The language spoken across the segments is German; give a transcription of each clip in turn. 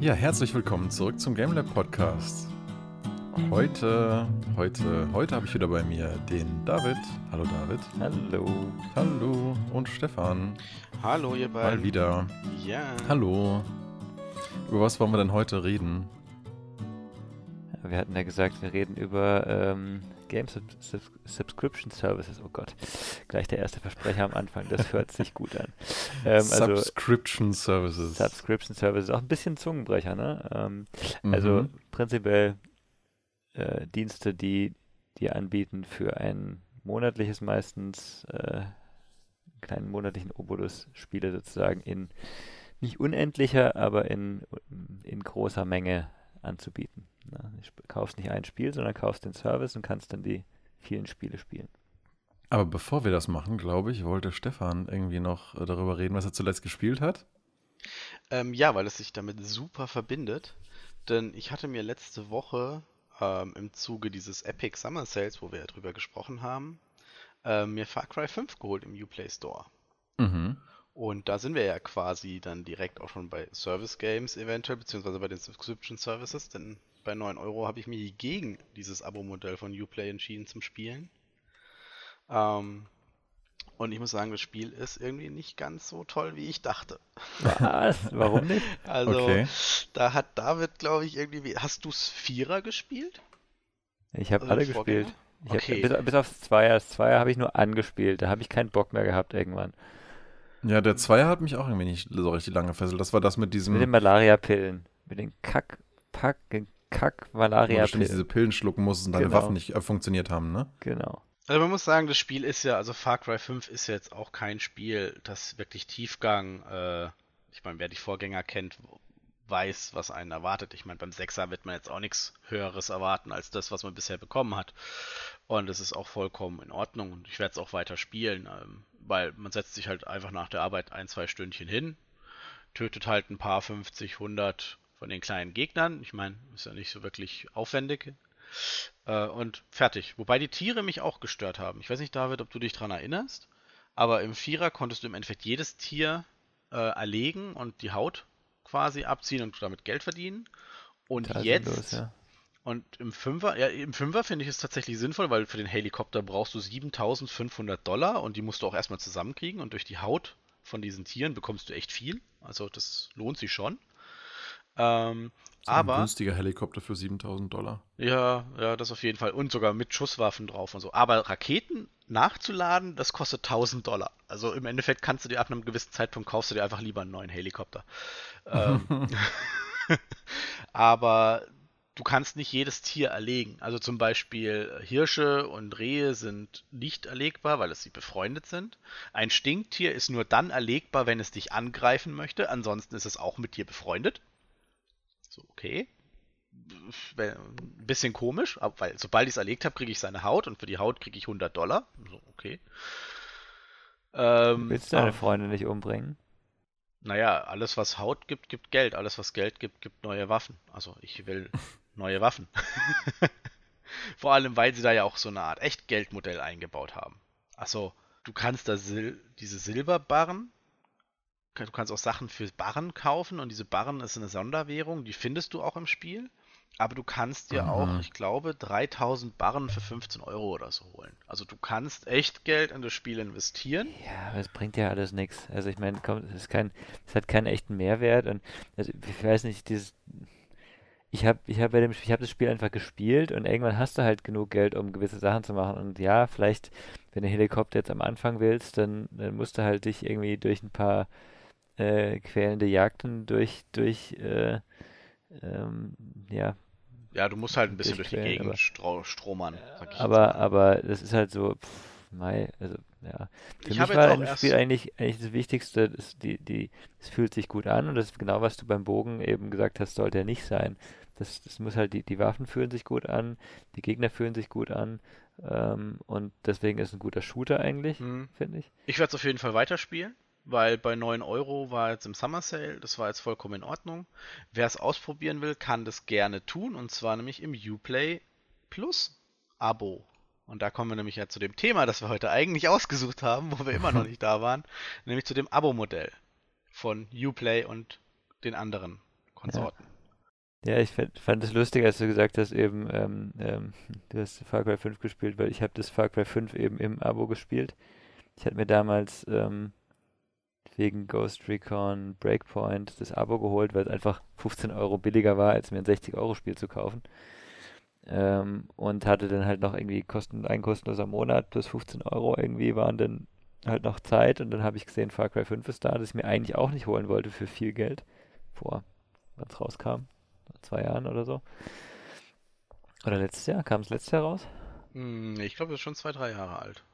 Ja, herzlich willkommen zurück zum GameLab Podcast. Heute, heute, heute habe ich wieder bei mir den David. Hallo David. Hallo. Hallo und Stefan. Hallo ihr beiden. Mal wieder. Ja. Hallo. Über was wollen wir denn heute reden? Wir hatten ja gesagt, wir reden über ähm, Game Sub Sub Subscription Services. Oh Gott, gleich der erste Versprecher am Anfang. Das hört sich gut an. Ähm, also, Subscription Services. Subscription Services, auch ein bisschen Zungenbrecher, ne? Ähm, mhm. Also prinzipiell äh, Dienste, die dir anbieten für ein monatliches meistens äh, kleinen monatlichen Obolus Spiele sozusagen in nicht unendlicher, aber in, in großer Menge anzubieten. Na, du kaufst nicht ein Spiel, sondern kaufst den Service und kannst dann die vielen Spiele spielen. Aber bevor wir das machen, glaube ich, wollte Stefan irgendwie noch äh, darüber reden, was er zuletzt gespielt hat. Ähm, ja, weil es sich damit super verbindet. Denn ich hatte mir letzte Woche ähm, im Zuge dieses Epic Summer Sales, wo wir ja drüber gesprochen haben, äh, mir Far Cry 5 geholt im Uplay Store. Mhm. Und da sind wir ja quasi dann direkt auch schon bei Service Games eventuell, beziehungsweise bei den Subscription Services, denn bei 9 Euro habe ich mich gegen dieses Abo-Modell von Uplay entschieden zum Spielen. Ähm, und ich muss sagen, das Spiel ist irgendwie nicht ganz so toll, wie ich dachte. Was? Warum nicht? Also, okay. da hat David, glaube ich, irgendwie. Hast du Vierer gespielt? Ich habe also alle gespielt. Ich okay. Hab, bis, bis aufs Zweier. Das Zweier habe ich nur angespielt. Da habe ich keinen Bock mehr gehabt irgendwann. Ja, der Zweier hat mich auch irgendwie nicht so richtig lange gefesselt. Das war das mit diesem. Mit den Malaria-Pillen. Mit den Kack, Pack, Kack-Malaria-Pillen. Diese Pillen schlucken musst und deine genau. Waffen nicht äh, funktioniert haben, ne? Genau. Also man muss sagen, das Spiel ist ja, also Far Cry 5 ist jetzt auch kein Spiel, das wirklich Tiefgang, äh, ich meine, wer die Vorgänger kennt, weiß, was einen erwartet. Ich meine, beim Sechser wird man jetzt auch nichts Höheres erwarten als das, was man bisher bekommen hat. Und das ist auch vollkommen in Ordnung und ich werde es auch weiter spielen. Ähm, weil man setzt sich halt einfach nach der Arbeit ein, zwei Stündchen hin, tötet halt ein paar 50, 100 von den kleinen Gegnern. Ich meine, ist ja nicht so wirklich aufwendig. Äh, und fertig. Wobei die Tiere mich auch gestört haben. Ich weiß nicht, David, ob du dich daran erinnerst, aber im Vierer konntest du im Endeffekt jedes Tier äh, erlegen und die Haut quasi abziehen und damit Geld verdienen. Und jetzt los, ja. Und im Fünfer, ja, im Fünfer finde ich es tatsächlich sinnvoll, weil für den Helikopter brauchst du 7500 Dollar und die musst du auch erstmal zusammenkriegen und durch die Haut von diesen Tieren bekommst du echt viel. Also das lohnt sich schon. Ähm, so aber. Ein günstiger Helikopter für 7000 Dollar. Ja, ja, das auf jeden Fall. Und sogar mit Schusswaffen drauf und so. Aber Raketen nachzuladen, das kostet 1000 Dollar. Also im Endeffekt kannst du dir ab einem gewissen Zeitpunkt kaufst du dir einfach lieber einen neuen Helikopter. ähm, aber du kannst nicht jedes Tier erlegen. Also zum Beispiel Hirsche und Rehe sind nicht erlegbar, weil es sie befreundet sind. Ein Stinktier ist nur dann erlegbar, wenn es dich angreifen möchte. Ansonsten ist es auch mit dir befreundet. So, okay. Ein bisschen komisch, weil sobald ich es erlegt habe, kriege ich seine Haut und für die Haut kriege ich 100 Dollar. So, okay. Ähm, Willst du deine Freunde nicht umbringen? Naja, alles was Haut gibt, gibt Geld. Alles was Geld gibt, gibt neue Waffen. Also ich will neue Waffen. Vor allem, weil sie da ja auch so eine Art Echtgeldmodell eingebaut haben. Also, du kannst da Sil diese Silberbarren, du kannst auch Sachen für Barren kaufen und diese Barren ist eine Sonderwährung, die findest du auch im Spiel. Aber du kannst dir mhm. auch, ich glaube, 3000 Barren für 15 Euro oder so holen. Also du kannst echt Geld in das Spiel investieren. Ja, aber es bringt ja alles nichts. Also ich meine, es, es hat keinen echten Mehrwert und also ich weiß nicht, dieses ich habe ich hab bei dem ich habe das Spiel einfach gespielt und irgendwann hast du halt genug Geld, um gewisse Sachen zu machen. Und ja, vielleicht, wenn du Helikopter jetzt am Anfang willst, dann, dann musst du halt dich irgendwie durch ein paar äh, quälende Jagden durch, durch äh, ähm, ja. Ja, du musst halt ein bisschen durch die Gegend aber, stromern. Aber, aber das ist halt so, pff, Mai, also ja. Für ich mich war im Spiel eigentlich, eigentlich das Wichtigste, das, die, die, es fühlt sich gut an und das ist genau, was du beim Bogen eben gesagt hast, sollte er nicht sein. Das, das muss halt, die, die Waffen fühlen sich gut an, die Gegner fühlen sich gut an ähm, und deswegen ist ein guter Shooter eigentlich, mhm. finde ich. Ich werde es auf jeden Fall weiterspielen, weil bei 9 Euro war jetzt im Summer Sale, das war jetzt vollkommen in Ordnung. Wer es ausprobieren will, kann das gerne tun und zwar nämlich im Uplay Plus Abo. Und da kommen wir nämlich ja zu dem Thema, das wir heute eigentlich ausgesucht haben, wo wir immer noch nicht da waren, nämlich zu dem Abo-Modell von Uplay und den anderen Konsorten. Ja. Ja, ich fand es lustig, als du gesagt hast, eben, ähm, ähm, du hast Far Cry 5 gespielt, weil ich habe das Far Cry 5 eben im Abo gespielt. Ich hatte mir damals ähm, wegen Ghost Recon Breakpoint das Abo geholt, weil es einfach 15 Euro billiger war, als mir ein 60-Euro-Spiel zu kaufen. Ähm, und hatte dann halt noch irgendwie kosten, ein kostenloser Monat plus 15 Euro irgendwie waren dann halt noch Zeit und dann habe ich gesehen, Far Cry 5 ist da, das ich mir eigentlich auch nicht holen wollte für viel Geld vor, wann es rauskam zwei Jahren oder so. Oder letztes Jahr? Kam es letztes Jahr raus? Hm, ich glaube, es ist schon zwei, drei Jahre alt.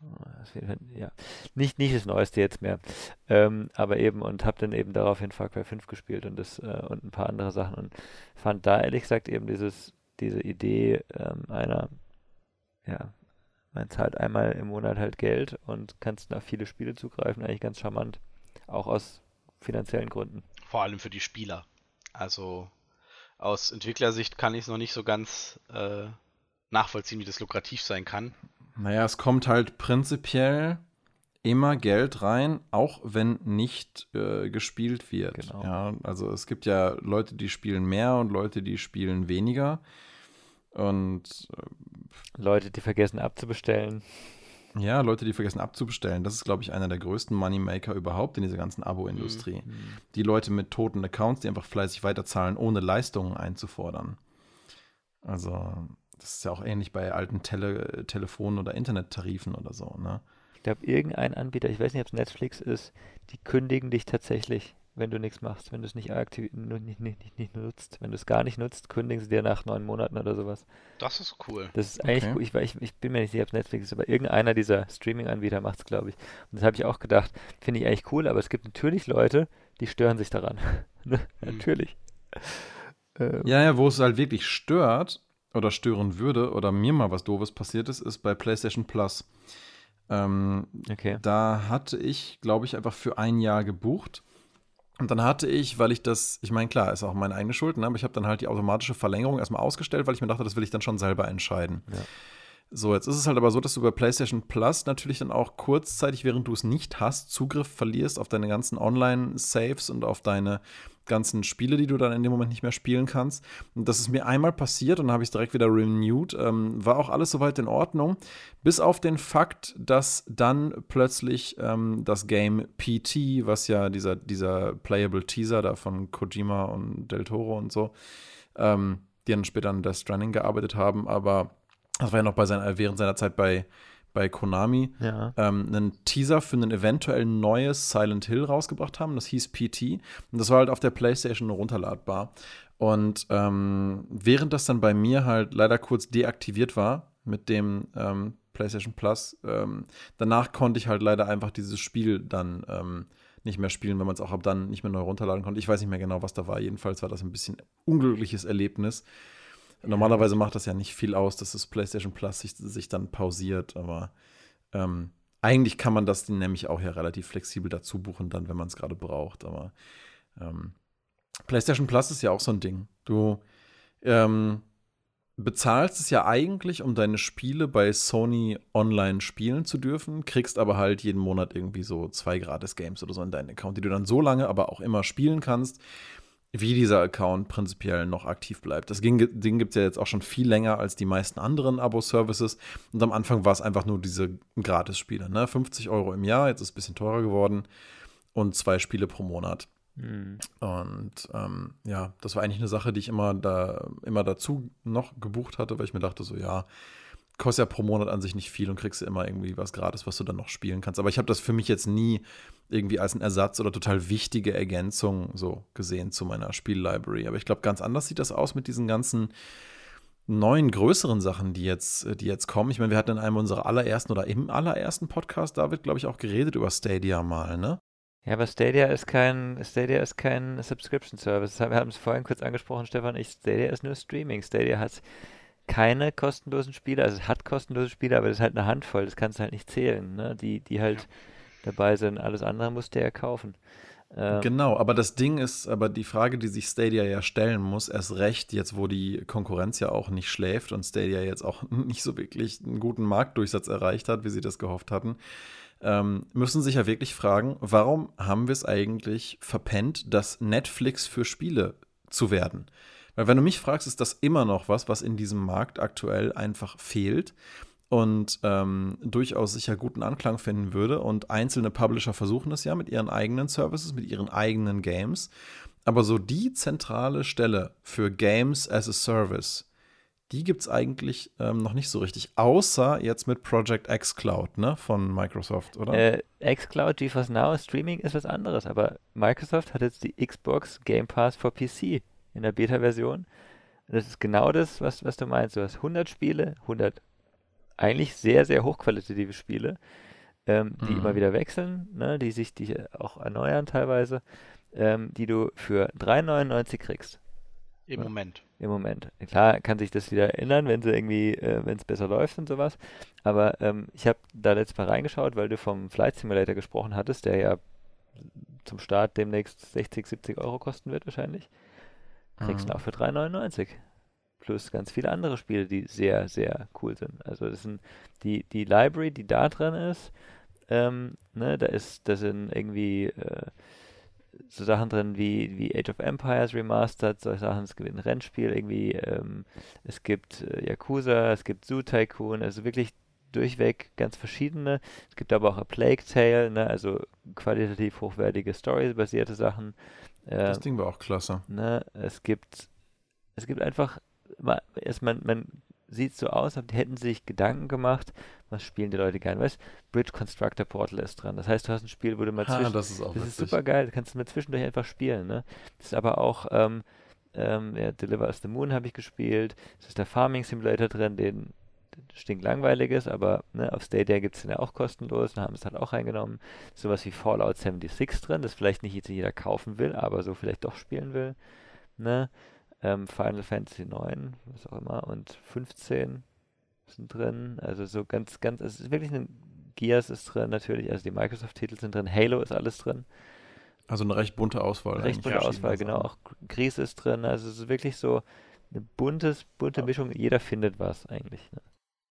Ja, nicht, nicht das Neueste jetzt mehr. Ähm, aber eben, und habe dann eben daraufhin Far Cry 5 gespielt und, das, äh, und ein paar andere Sachen und fand da ehrlich gesagt eben dieses, diese Idee ähm, einer, ja, man zahlt einmal im Monat halt Geld und kannst auf viele Spiele zugreifen, eigentlich ganz charmant. Auch aus finanziellen Gründen. Vor allem für die Spieler. Also aus Entwicklersicht kann ich es noch nicht so ganz äh, nachvollziehen, wie das lukrativ sein kann. Naja, es kommt halt prinzipiell immer Geld rein, auch wenn nicht äh, gespielt wird. Genau. Ja, also es gibt ja Leute, die spielen mehr und Leute, die spielen weniger. Und äh, Leute, die vergessen abzubestellen. Ja, Leute, die vergessen abzubestellen. Das ist, glaube ich, einer der größten Moneymaker überhaupt in dieser ganzen Abo-Industrie. Mhm. Die Leute mit toten Accounts, die einfach fleißig weiterzahlen, ohne Leistungen einzufordern. Also, das ist ja auch ähnlich bei alten Tele Telefon- oder Internettarifen oder so, ne? Ich glaube, irgendein Anbieter, ich weiß nicht, ob es Netflix ist, die kündigen dich tatsächlich wenn du nichts machst, wenn du es nicht, aktiv, nicht, nicht, nicht, nicht nutzt. Wenn du es gar nicht nutzt, kündigen sie dir nach neun Monaten oder sowas. Das ist cool. Das ist eigentlich okay. cool. Ich, ich, ich, bin mir nicht sicher, ob es Netflix ist, aber irgendeiner dieser Streaming-Anbieter macht es, glaube ich. Und das habe ich auch gedacht, finde ich eigentlich cool, aber es gibt natürlich Leute, die stören sich daran. Ne? mhm. Natürlich. Ähm. Ja, ja, wo es halt wirklich stört oder stören würde oder mir mal was Doofes passiert ist, ist bei PlayStation Plus. Ähm, okay. Da hatte ich, glaube ich, einfach für ein Jahr gebucht und dann hatte ich, weil ich das, ich meine, klar, ist auch meine eigene Schuld, ne, aber ich habe dann halt die automatische Verlängerung erstmal ausgestellt, weil ich mir dachte, das will ich dann schon selber entscheiden. Ja. So, jetzt ist es halt aber so, dass du bei PlayStation Plus natürlich dann auch kurzzeitig, während du es nicht hast, Zugriff verlierst auf deine ganzen Online-Saves und auf deine ganzen Spiele, die du dann in dem Moment nicht mehr spielen kannst. Und das ist mir einmal passiert und dann habe ich es direkt wieder renewed. Ähm, war auch alles soweit in Ordnung. Bis auf den Fakt, dass dann plötzlich ähm, das Game PT, was ja dieser, dieser Playable Teaser da von Kojima und Del Toro und so, ähm, die dann später an Death Stranding gearbeitet haben, aber das war ja noch bei seiner, während seiner Zeit bei bei Konami ja. ähm, einen Teaser für ein eventuell neues Silent Hill rausgebracht haben. Das hieß PT. Und das war halt auf der PlayStation runterladbar. Und ähm, während das dann bei mir halt leider kurz deaktiviert war mit dem ähm, PlayStation Plus, ähm, danach konnte ich halt leider einfach dieses Spiel dann ähm, nicht mehr spielen, wenn man es auch ab dann nicht mehr neu runterladen konnte. Ich weiß nicht mehr genau, was da war. Jedenfalls war das ein bisschen unglückliches Erlebnis. Normalerweise macht das ja nicht viel aus, dass das PlayStation Plus sich, sich dann pausiert, aber ähm, eigentlich kann man das nämlich auch ja relativ flexibel dazu buchen, dann, wenn man es gerade braucht. Aber ähm, PlayStation Plus ist ja auch so ein Ding. Du ähm, bezahlst es ja eigentlich, um deine Spiele bei Sony online spielen zu dürfen, kriegst aber halt jeden Monat irgendwie so zwei Gratis-Games oder so in deinen Account, die du dann so lange aber auch immer spielen kannst, wie dieser Account prinzipiell noch aktiv bleibt. Das Ding, gibt es ja jetzt auch schon viel länger als die meisten anderen Abo-Services. Und am Anfang war es einfach nur diese Gratis-Spiele. Ne? 50 Euro im Jahr, jetzt ist es ein bisschen teurer geworden. Und zwei Spiele pro Monat. Mhm. Und ähm, ja, das war eigentlich eine Sache, die ich immer, da, immer dazu noch gebucht hatte, weil ich mir dachte, so ja, kostet ja pro Monat an sich nicht viel und kriegst immer irgendwie was gratis, was du dann noch spielen kannst. Aber ich habe das für mich jetzt nie irgendwie als ein Ersatz oder total wichtige Ergänzung so gesehen zu meiner Spiellibrary. Aber ich glaube, ganz anders sieht das aus mit diesen ganzen neuen, größeren Sachen, die jetzt, die jetzt kommen. Ich meine, wir hatten in einem unserer allerersten oder im allerersten Podcast, David, glaube ich, auch geredet über Stadia mal, ne? Ja, aber Stadia ist kein, Stadia ist kein Subscription Service. Wir haben es vorhin kurz angesprochen, Stefan. Ich, Stadia ist nur Streaming. Stadia hat keine kostenlosen Spiele, also es hat kostenlose Spiele, aber das ist halt eine Handvoll, das kannst du halt nicht zählen, ne? Die, die halt ja. dabei sind. Alles andere musst du ja kaufen. Ähm, genau, aber das Ding ist, aber die Frage, die sich Stadia ja stellen muss, erst recht, jetzt wo die Konkurrenz ja auch nicht schläft und Stadia jetzt auch nicht so wirklich einen guten Marktdurchsatz erreicht hat, wie sie das gehofft hatten, ähm, müssen sich ja wirklich fragen, warum haben wir es eigentlich verpennt, das Netflix für Spiele zu werden? Weil wenn du mich fragst, ist das immer noch was, was in diesem Markt aktuell einfach fehlt und ähm, durchaus sicher guten Anklang finden würde. Und einzelne Publisher versuchen es ja mit ihren eigenen Services, mit ihren eigenen Games. Aber so die zentrale Stelle für Games as a Service, die gibt es eigentlich ähm, noch nicht so richtig, außer jetzt mit Project X Cloud, ne, von Microsoft, oder? Äh, xCloud, GeForce Now, Streaming ist was anderes, aber Microsoft hat jetzt die Xbox Game Pass for PC in der Beta-Version. Das ist genau das, was, was du meinst. Du hast 100 Spiele, 100 eigentlich sehr, sehr hochqualitative Spiele, ähm, die mhm. immer wieder wechseln, ne, die sich die auch erneuern teilweise, ähm, die du für 3,99 kriegst. Im ja. Moment. Im Moment. Klar kann sich das wieder ändern, wenn sie irgendwie, äh, wenn es besser läuft und sowas. Aber ähm, ich habe da letztes Mal reingeschaut, weil du vom Flight Simulator gesprochen hattest, der ja zum Start demnächst 60, 70 Euro kosten wird wahrscheinlich. Kriegst mhm. du auch für 3,99 plus ganz viele andere Spiele, die sehr, sehr cool sind. Also das sind die, die Library, die da drin ist, ähm, ne, da ist, da sind irgendwie äh, so Sachen drin wie, wie Age of Empires Remastered, solche Sachen, es gibt ein Rennspiel irgendwie, ähm, es gibt äh, Yakuza, es gibt Zoo Tycoon, also wirklich durchweg ganz verschiedene. Es gibt aber auch A Plague Tale, ne, also qualitativ hochwertige Story-basierte Sachen. Das Ding war auch klasse. Ne, es gibt es gibt einfach man, man sieht so aus, als hätten sie sich Gedanken gemacht, was spielen die Leute gerne. Weißt Bridge Constructor Portal ist dran. Das heißt, du hast ein Spiel, wo du mal zwischen. das ist auch Das ist super geil, kannst du mal zwischendurch einfach spielen. Ne? Das ist aber auch. Ähm, ähm, ja, Deliver Us the Moon habe ich gespielt. Es ist der Farming Simulator drin, den stinklangweilig ist, aber ne, auf Stadia gibt es den ja auch kostenlos und haben es halt auch reingenommen. Sowas wie Fallout 76 drin, das vielleicht nicht jeder kaufen will, aber so vielleicht doch spielen will. Ne? ähm, Final Fantasy 9, was auch immer, und 15 sind drin. Also so ganz, ganz, es ist wirklich ein Gears ist drin natürlich, also die Microsoft-Titel sind drin, Halo ist alles drin. Also eine recht bunte Auswahl. Recht bunte Auswahl, genau. Auch Gries ist drin. Also es ist wirklich so eine buntes, bunte ja. Mischung. Jeder findet was eigentlich. Ne?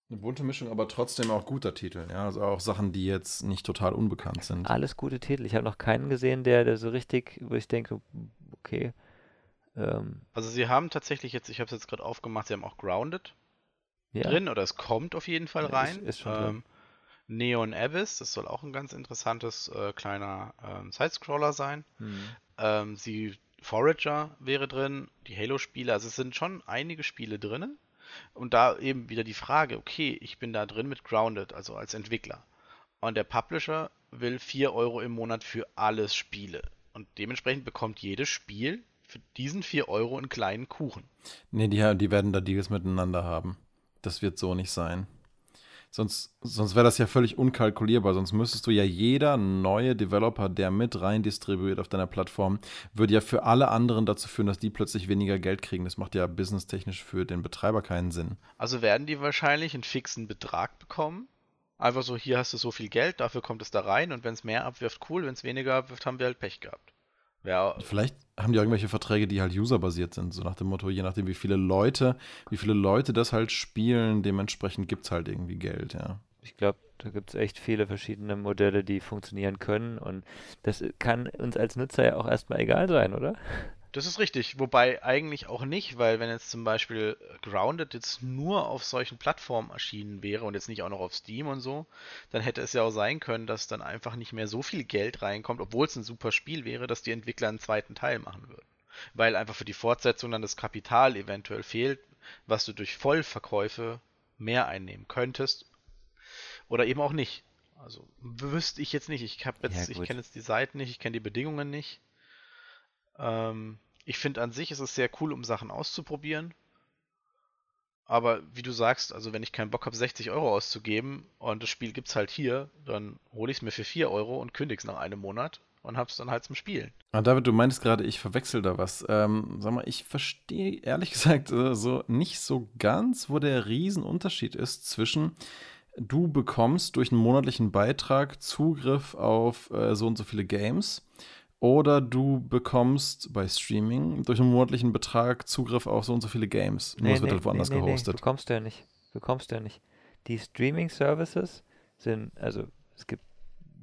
Eine bunte Mischung, aber trotzdem auch guter Titel. Ja, also auch Sachen, die jetzt nicht total unbekannt sind. Alles gute Titel. Ich habe noch keinen gesehen, der, der so richtig, wo ich denke, okay, ähm, also sie haben tatsächlich jetzt, ich habe es jetzt gerade aufgemacht, sie haben auch Grounded ja. drin oder es kommt auf jeden Fall rein. Ist, ist schon ähm, Neon Abyss, das soll auch ein ganz interessantes äh, kleiner ähm, Sidescroller sein. Mhm. Ähm, sie Forager wäre drin, die Halo-Spiele, also es sind schon einige Spiele drin. Und da eben wieder die Frage, okay, ich bin da drin mit Grounded, also als Entwickler. Und der Publisher will 4 Euro im Monat für alles Spiele. Und dementsprechend bekommt jedes Spiel für diesen 4 Euro einen kleinen Kuchen. Nee, die, die werden da Deals miteinander haben. Das wird so nicht sein. Sonst, sonst wäre das ja völlig unkalkulierbar. Sonst müsstest du ja jeder neue Developer, der mit rein distribuiert auf deiner Plattform, würde ja für alle anderen dazu führen, dass die plötzlich weniger Geld kriegen. Das macht ja businesstechnisch für den Betreiber keinen Sinn. Also werden die wahrscheinlich einen fixen Betrag bekommen. Einfach so, hier hast du so viel Geld, dafür kommt es da rein und wenn es mehr abwirft, cool, wenn es weniger abwirft, haben wir halt Pech gehabt. Ja. Vielleicht haben die irgendwelche Verträge, die halt userbasiert sind, so nach dem Motto, je nachdem, wie viele Leute, wie viele Leute das halt spielen, dementsprechend gibt es halt irgendwie Geld, ja. Ich glaube, da gibt es echt viele verschiedene Modelle, die funktionieren können und das kann uns als Nutzer ja auch erstmal egal sein, oder? Das ist richtig, wobei eigentlich auch nicht, weil wenn jetzt zum Beispiel Grounded jetzt nur auf solchen Plattformen erschienen wäre und jetzt nicht auch noch auf Steam und so, dann hätte es ja auch sein können, dass dann einfach nicht mehr so viel Geld reinkommt, obwohl es ein super Spiel wäre, dass die Entwickler einen zweiten Teil machen würden. Weil einfach für die Fortsetzung dann das Kapital eventuell fehlt, was du durch Vollverkäufe mehr einnehmen könntest. Oder eben auch nicht. Also wüsste ich jetzt nicht. Ich jetzt, ja, ich kenne jetzt die Seiten nicht, ich kenne die Bedingungen nicht. Ähm, ich finde an sich ist es sehr cool, um Sachen auszuprobieren. Aber wie du sagst, also wenn ich keinen Bock habe, 60 Euro auszugeben und das Spiel gibt es halt hier, dann hole ich es mir für 4 Euro und kündige es nach einem Monat und habe es dann halt zum Spielen. Ah, David, du meintest gerade, ich verwechsel da was. Ähm, sag mal, ich verstehe ehrlich gesagt äh, so nicht so ganz, wo der Riesenunterschied ist zwischen du bekommst durch einen monatlichen Beitrag Zugriff auf äh, so und so viele Games oder du bekommst bei Streaming durch einen monatlichen Betrag Zugriff auf so und so viele Games. Nur nee, es wird nee, halt woanders nee, gehostet. Nee, bekommst du ja nicht. Bekommst du ja nicht. Die Streaming-Services sind, also es gibt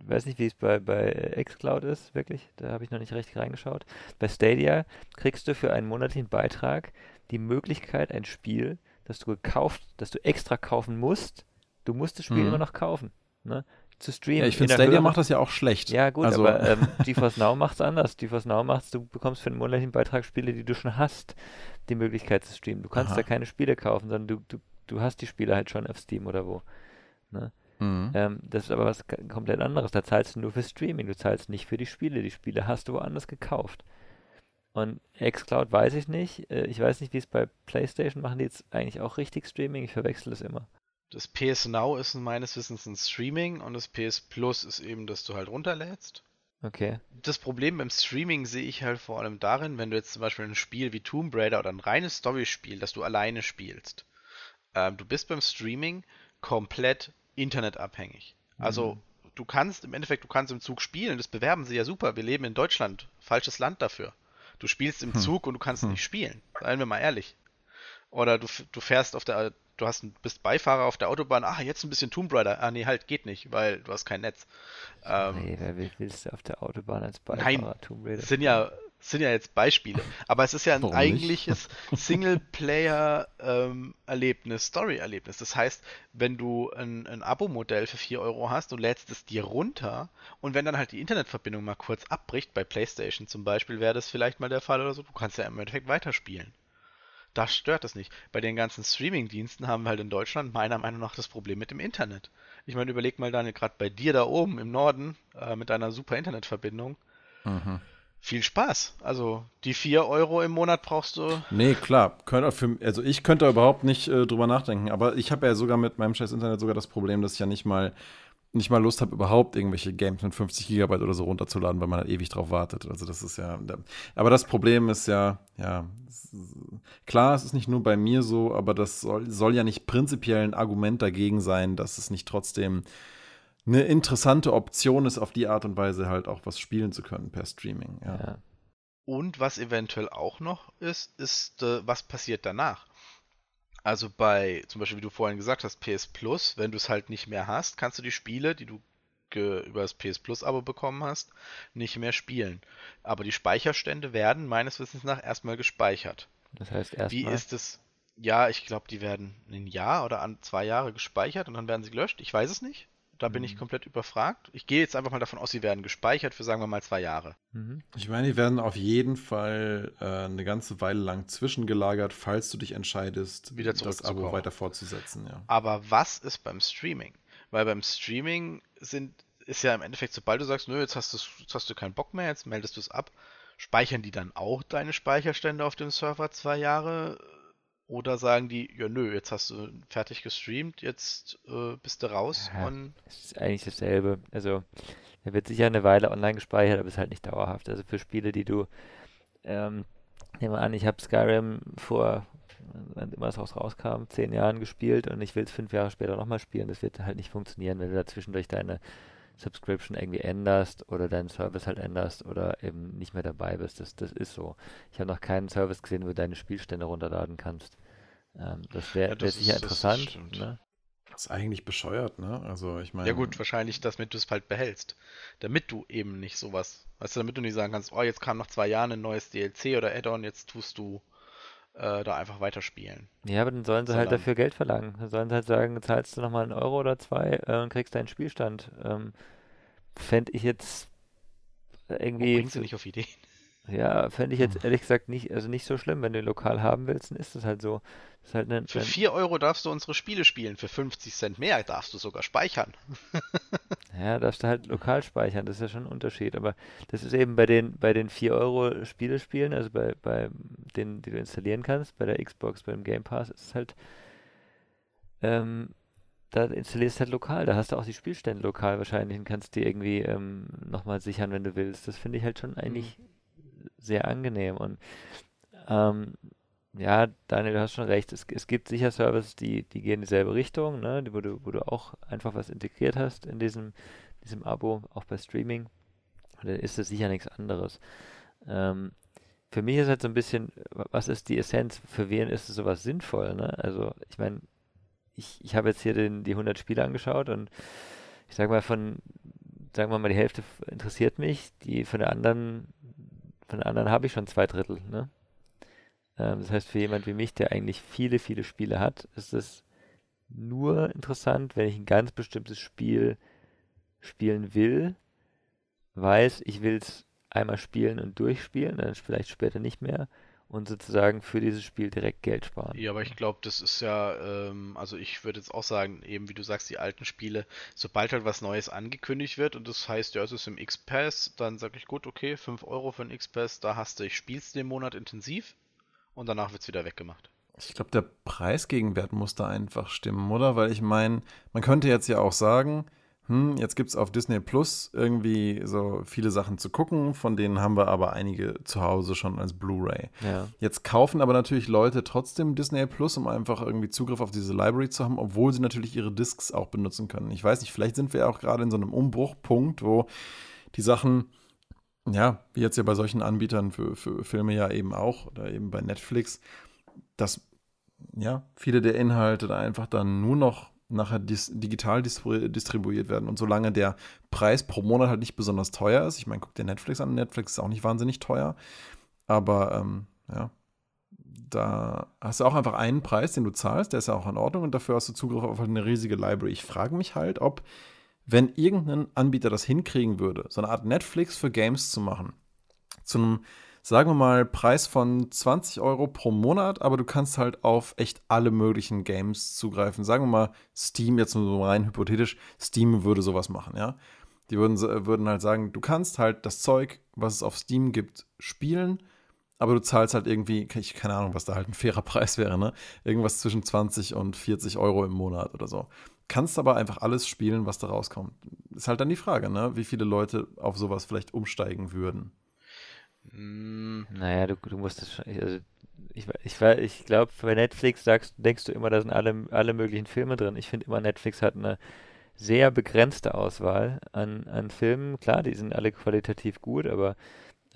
weiß nicht, wie es bei, bei xCloud ist, wirklich. Da habe ich noch nicht richtig reingeschaut. Bei Stadia kriegst du für einen monatlichen Beitrag die Möglichkeit, ein Spiel, das du gekauft, das du extra kaufen musst, du musst das Spiel mhm. immer noch kaufen. Ne? Zu streamen. Ja, ich finde, Stadia Höhe. macht das ja auch schlecht. Ja, gut, also. aber ähm, GeForce Now macht es anders. GeForce Now macht du bekommst für einen monatlichen Beitrag Spiele, die du schon hast, die Möglichkeit zu streamen. Du kannst Aha. da keine Spiele kaufen, sondern du, du, du hast die Spiele halt schon auf Steam oder wo. Ne? Mhm. Ähm, das ist aber was komplett anderes. Da zahlst du nur für Streaming, du zahlst nicht für die Spiele. Die Spiele hast du woanders gekauft. Und xCloud weiß ich nicht. Äh, ich weiß nicht, wie es bei PlayStation machen die jetzt eigentlich auch richtig Streaming. Ich verwechsel es immer. Das PS Now ist meines Wissens ein Streaming und das PS Plus ist eben, dass du halt runterlädst. Okay. Das Problem beim Streaming sehe ich halt vor allem darin, wenn du jetzt zum Beispiel ein Spiel wie Tomb Raider oder ein reines Story-Spiel, das du alleine spielst, ähm, du bist beim Streaming komplett internetabhängig. Also mhm. du kannst im Endeffekt, du kannst im Zug spielen, das bewerben sie ja super. Wir leben in Deutschland, falsches Land dafür. Du spielst im hm. Zug und du kannst hm. nicht spielen. Seien wir mal ehrlich. Oder du, du fährst auf der du hast, bist Beifahrer auf der Autobahn, ah, jetzt ein bisschen Tomb Raider. Ah, nee, halt, geht nicht, weil du hast kein Netz. Ähm, nee, wer willst du auf der Autobahn als Beifahrer nein, Tomb Raider? Sind ja, sind ja jetzt Beispiele. Aber es ist ja ein Warum eigentliches Singleplayer-Erlebnis, ähm, Story-Erlebnis. Das heißt, wenn du ein, ein Abo-Modell für 4 Euro hast, du lädst es dir runter und wenn dann halt die Internetverbindung mal kurz abbricht, bei PlayStation zum Beispiel, wäre das vielleicht mal der Fall oder so, du kannst ja im Endeffekt weiterspielen. Das stört es nicht. Bei den ganzen Streaming-Diensten haben wir halt in Deutschland meiner Meinung nach das Problem mit dem Internet. Ich meine, überleg mal, Daniel, gerade bei dir da oben im Norden äh, mit deiner super Internetverbindung. Mhm. Viel Spaß. Also die 4 Euro im Monat brauchst du. Nee, klar. also ich könnte überhaupt nicht äh, drüber nachdenken. Aber ich habe ja sogar mit meinem scheiß Internet sogar das Problem, dass ich ja nicht mal nicht mal Lust habe, überhaupt irgendwelche Games mit 50 Gigabyte oder so runterzuladen, weil man halt ewig drauf wartet. Also das ist ja. Aber das Problem ist ja, ja, klar, es ist nicht nur bei mir so, aber das soll, soll ja nicht prinzipiell ein Argument dagegen sein, dass es nicht trotzdem eine interessante Option ist, auf die Art und Weise halt auch was spielen zu können per Streaming. Ja. ja. Und was eventuell auch noch ist, ist, äh, was passiert danach? Also bei, zum Beispiel, wie du vorhin gesagt hast, PS Plus, wenn du es halt nicht mehr hast, kannst du die Spiele, die du über das PS Plus Abo bekommen hast, nicht mehr spielen. Aber die Speicherstände werden meines Wissens nach erstmal gespeichert. Das heißt erstmal. Wie ist es? Ja, ich glaube, die werden ein Jahr oder an zwei Jahre gespeichert und dann werden sie gelöscht. Ich weiß es nicht. Da bin ich mhm. komplett überfragt. Ich gehe jetzt einfach mal davon aus, sie werden gespeichert für, sagen wir mal, zwei Jahre. Mhm. Ich meine, die werden auf jeden Fall äh, eine ganze Weile lang zwischengelagert, falls du dich entscheidest, Wieder das Abo weiter fortzusetzen. Ja. Aber was ist beim Streaming? Weil beim Streaming sind, ist ja im Endeffekt, sobald du sagst, nö, jetzt hast, jetzt hast du keinen Bock mehr, jetzt meldest du es ab, speichern die dann auch deine Speicherstände auf dem Server zwei Jahre? Oder sagen die, ja nö, jetzt hast du fertig gestreamt, jetzt äh, bist du raus ja, und. Es ist eigentlich dasselbe. Also, er wird sicher eine Weile online gespeichert, aber ist halt nicht dauerhaft. Also für Spiele, die du, ähm, nehmen wir an, ich habe Skyrim vor, wann immer es rauskam, zehn Jahren gespielt und ich will es fünf Jahre später nochmal spielen. Das wird halt nicht funktionieren, wenn du dazwischen durch deine Subscription irgendwie änderst oder deinen Service halt änderst oder eben nicht mehr dabei bist. Das, das ist so. Ich habe noch keinen Service gesehen, wo du deine Spielstände runterladen kannst. Ähm, das wäre ja, wär sicher ist, interessant. Das, ne? das, ist eigentlich bescheuert, ne? Also ich meine. Ja gut, wahrscheinlich, damit du es halt behältst. Damit du eben nicht sowas, weißt du, damit du nicht sagen kannst, oh, jetzt kam nach zwei Jahren ein neues DLC oder Add-on, jetzt tust du äh, da einfach weiterspielen. Ja, aber dann sollen sie halt Sondern, halt dafür Geld verlangen. Dann sollen sie halt sagen, zahlst du nochmal einen Euro oder zwei äh, und kriegst deinen Spielstand. Ähm, Fände ich jetzt irgendwie. Bringst du nicht auf Ideen? Ja, fände ich jetzt hm. ehrlich gesagt nicht, also nicht so schlimm. Wenn du lokal haben willst, dann ist das halt so. Das halt eine, für 4 Euro darfst du unsere Spiele spielen, für 50 Cent mehr darfst du sogar speichern. ja, darfst du halt lokal speichern, das ist ja schon ein Unterschied. Aber das ist eben bei den, bei den 4 Euro Spiele spielen, also bei, bei denen, die du installieren kannst, bei der Xbox, beim Game Pass, ist es halt, ähm, da installierst du halt lokal, da hast du auch die Spielstände lokal wahrscheinlich und kannst die irgendwie ähm, nochmal sichern, wenn du willst. Das finde ich halt schon eigentlich mhm sehr angenehm. Und ähm, ja, Daniel, du hast schon recht. Es, es gibt sicher Services, die, die gehen in dieselbe Richtung, ne? wo, du, wo du auch einfach was integriert hast in diesem, diesem Abo, auch bei Streaming. Und dann ist das sicher nichts anderes. Ähm, für mich ist halt so ein bisschen, was ist die Essenz? Für wen ist sowas sinnvoll? Ne? Also, ich meine, ich, ich habe jetzt hier den, die 100 Spiele angeschaut und ich sage mal, von sagen wir mal, die Hälfte interessiert mich, die von der anderen, von der anderen habe ich schon zwei Drittel. Ne? Ähm, das heißt, für jemand wie mich, der eigentlich viele, viele Spiele hat, ist es nur interessant, wenn ich ein ganz bestimmtes Spiel spielen will, weiß, ich will es einmal spielen und durchspielen, dann vielleicht später nicht mehr und sozusagen für dieses Spiel direkt Geld sparen. Ja, aber ich glaube, das ist ja, ähm, also ich würde jetzt auch sagen, eben wie du sagst, die alten Spiele, sobald halt was Neues angekündigt wird und das heißt, ja, es ist im X-Pass, dann sage ich, gut, okay, 5 Euro für den X-Pass, da hast du, ich spiel's den Monat intensiv und danach wird es wieder weggemacht. Ich glaube, der Preisgegenwert muss da einfach stimmen, oder? Weil ich meine, man könnte jetzt ja auch sagen, hm, jetzt gibt es auf Disney Plus irgendwie so viele Sachen zu gucken, von denen haben wir aber einige zu Hause schon als Blu-ray. Ja. Jetzt kaufen aber natürlich Leute trotzdem Disney Plus, um einfach irgendwie Zugriff auf diese Library zu haben, obwohl sie natürlich ihre Discs auch benutzen können. Ich weiß nicht, vielleicht sind wir auch gerade in so einem Umbruchpunkt, wo die Sachen, ja, wie jetzt ja bei solchen Anbietern für, für Filme ja eben auch, oder eben bei Netflix, dass ja, viele der Inhalte da einfach dann nur noch nachher dis digital distribuiert werden. Und solange der Preis pro Monat halt nicht besonders teuer ist, ich meine, guck dir Netflix an, Netflix ist auch nicht wahnsinnig teuer, aber ähm, ja, da hast du auch einfach einen Preis, den du zahlst, der ist ja auch in Ordnung und dafür hast du Zugriff auf eine riesige Library. Ich frage mich halt, ob, wenn irgendein Anbieter das hinkriegen würde, so eine Art Netflix für Games zu machen, zu einem sagen wir mal, Preis von 20 Euro pro Monat, aber du kannst halt auf echt alle möglichen Games zugreifen. Sagen wir mal, Steam, jetzt nur so rein hypothetisch, Steam würde sowas machen, ja. Die würden, würden halt sagen, du kannst halt das Zeug, was es auf Steam gibt, spielen, aber du zahlst halt irgendwie, ich keine Ahnung, was da halt ein fairer Preis wäre, ne? Irgendwas zwischen 20 und 40 Euro im Monat oder so. Kannst aber einfach alles spielen, was da rauskommt. Ist halt dann die Frage, ne? Wie viele Leute auf sowas vielleicht umsteigen würden. Hm. Naja, du, du musst das schon. Also ich, ich, ich glaube, bei Netflix sagst, denkst du immer, da sind alle, alle möglichen Filme drin. Ich finde immer, Netflix hat eine sehr begrenzte Auswahl an, an Filmen. Klar, die sind alle qualitativ gut, aber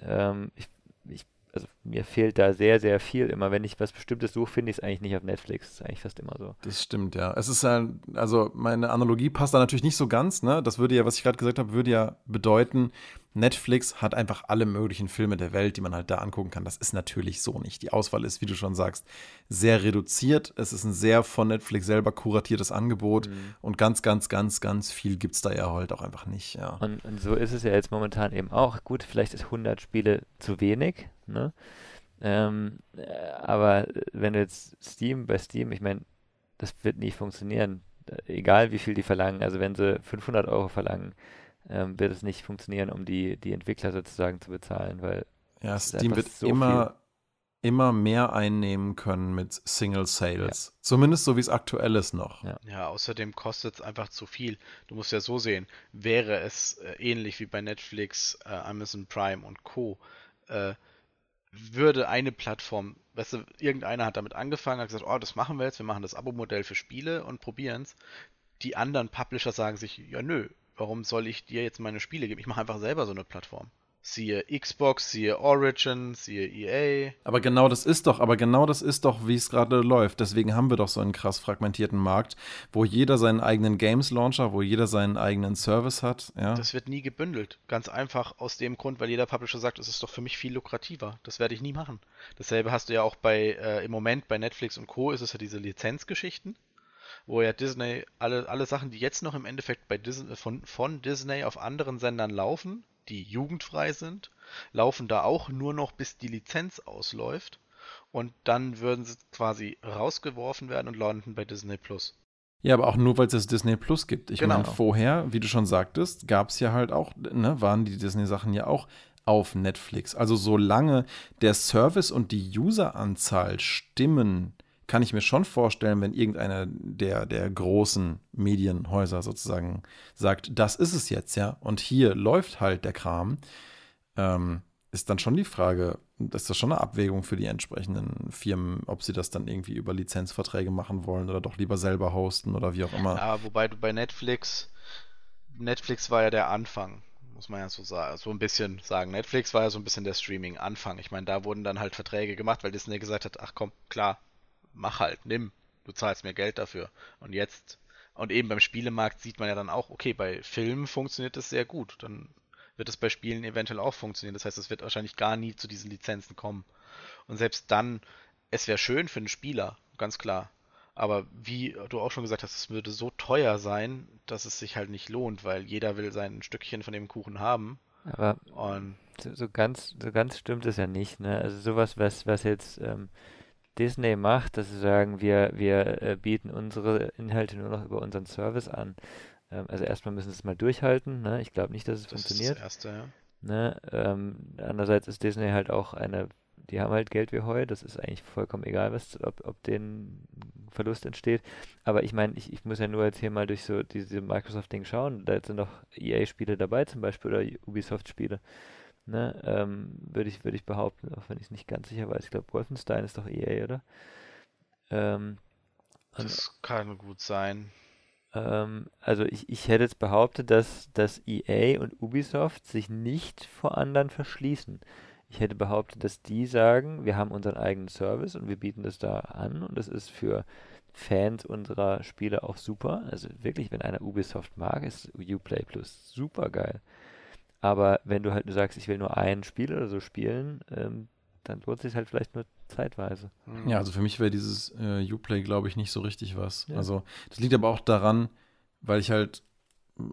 ähm, ich, ich also mir fehlt da sehr, sehr viel. Immer wenn ich was Bestimmtes suche, finde ich es eigentlich nicht auf Netflix. Das ist eigentlich fast immer so. Das stimmt, ja. Es ist ja, also meine Analogie passt da natürlich nicht so ganz, ne? Das würde ja, was ich gerade gesagt habe, würde ja bedeuten, Netflix hat einfach alle möglichen Filme der Welt, die man halt da angucken kann. Das ist natürlich so nicht. Die Auswahl ist, wie du schon sagst, sehr reduziert. Es ist ein sehr von Netflix selber kuratiertes Angebot mhm. und ganz, ganz, ganz, ganz viel gibt es da ja halt auch einfach nicht. Ja. Und, und, so ist es ja jetzt momentan eben auch. Gut, vielleicht ist 100 Spiele zu wenig, ne? Ähm, äh, aber wenn du jetzt Steam bei Steam, ich meine, das wird nie funktionieren. Egal wie viel die verlangen. Also wenn sie 500 Euro verlangen, ähm, wird es nicht funktionieren, um die, die Entwickler sozusagen zu bezahlen, weil ja, Steam wird so immer, immer mehr einnehmen können mit Single Sales. Ja. Zumindest so wie es aktuell ist noch. Ja, ja außerdem kostet es einfach zu viel. Du musst ja so sehen, wäre es äh, ähnlich wie bei Netflix, äh, Amazon Prime und Co. Äh, würde eine Plattform, weißt du, irgendeiner hat damit angefangen, hat gesagt, oh, das machen wir jetzt, wir machen das Abo-Modell für Spiele und probieren es. Die anderen Publisher sagen sich, ja nö, warum soll ich dir jetzt meine Spiele geben? Ich mache einfach selber so eine Plattform. Siehe Xbox, siehe Origin, siehe EA. Aber genau das ist doch, aber genau das ist doch, wie es gerade läuft. Deswegen haben wir doch so einen krass fragmentierten Markt, wo jeder seinen eigenen Games Launcher, wo jeder seinen eigenen Service hat. Ja? Das wird nie gebündelt. Ganz einfach aus dem Grund, weil jeder Publisher sagt, es ist doch für mich viel lukrativer. Das werde ich nie machen. Dasselbe hast du ja auch bei äh, im Moment bei Netflix und Co. ist es ja diese Lizenzgeschichten wo ja Disney alle, alle Sachen, die jetzt noch im Endeffekt bei Disney, von, von Disney auf anderen Sendern laufen, die jugendfrei sind, laufen da auch nur noch bis die Lizenz ausläuft und dann würden sie quasi rausgeworfen werden und landen bei Disney Plus. Ja, aber auch nur, weil es das Disney Plus gibt. Ich genau. meine, vorher, wie du schon sagtest, gab es ja halt auch, ne, waren die Disney-Sachen ja auch auf Netflix. Also solange der Service und die Useranzahl stimmen, kann ich mir schon vorstellen, wenn irgendeiner der, der großen Medienhäuser sozusagen sagt, das ist es jetzt, ja, und hier läuft halt der Kram, ähm, ist dann schon die Frage, ist das schon eine Abwägung für die entsprechenden Firmen, ob sie das dann irgendwie über Lizenzverträge machen wollen oder doch lieber selber hosten oder wie auch immer. Ja, wobei du bei Netflix, Netflix war ja der Anfang, muss man ja so sagen, so ein bisschen sagen. Netflix war ja so ein bisschen der Streaming-Anfang. Ich meine, da wurden dann halt Verträge gemacht, weil Disney gesagt hat, ach komm, klar, mach halt, nimm, du zahlst mir Geld dafür. Und jetzt Und eben beim Spielemarkt sieht man ja dann auch, okay, bei Filmen funktioniert das sehr gut. Dann wird es bei Spielen eventuell auch funktionieren. Das heißt, es wird wahrscheinlich gar nie zu diesen Lizenzen kommen. Und selbst dann, es wäre schön für einen Spieler, ganz klar. Aber wie du auch schon gesagt hast, es würde so teuer sein, dass es sich halt nicht lohnt, weil jeder will sein Stückchen von dem Kuchen haben. Aber und so, so ganz, so ganz stimmt es ja nicht. Ne? Also sowas, was, was jetzt ähm, Disney macht, dass sie sagen, wir, wir äh, bieten unsere Inhalte nur noch über unseren Service an. Ähm, also erstmal müssen sie es mal durchhalten. Ne? Ich glaube nicht, dass es das funktioniert. Ist das erste, ja. Ne? Ähm, andererseits ist Disney halt auch eine, die haben halt Geld wie Heu, das ist eigentlich vollkommen egal, was, ob, ob denen Verlust entsteht. Aber ich meine, ich, ich muss ja nur jetzt hier mal durch so diese Microsoft-Ding schauen. Da sind noch EA-Spiele dabei zum Beispiel oder Ubisoft-Spiele. Ne, ähm, würde ich, würd ich behaupten, auch wenn ich es nicht ganz sicher weiß. Ich glaube, Wolfenstein ist doch EA, oder? Ähm, das kann gut sein. Ähm, also ich, ich hätte jetzt behauptet, dass, dass EA und Ubisoft sich nicht vor anderen verschließen. Ich hätte behauptet, dass die sagen, wir haben unseren eigenen Service und wir bieten das da an und das ist für Fans unserer Spiele auch super. Also wirklich, wenn einer Ubisoft mag, ist Uplay Plus super geil. Aber wenn du halt nur sagst, ich will nur ein Spiel oder so spielen, ähm, dann lohnt sich halt vielleicht nur zeitweise. Mhm. Ja, also für mich wäre dieses äh, Uplay, glaube ich, nicht so richtig was. Ja. Also das liegt aber auch daran, weil ich halt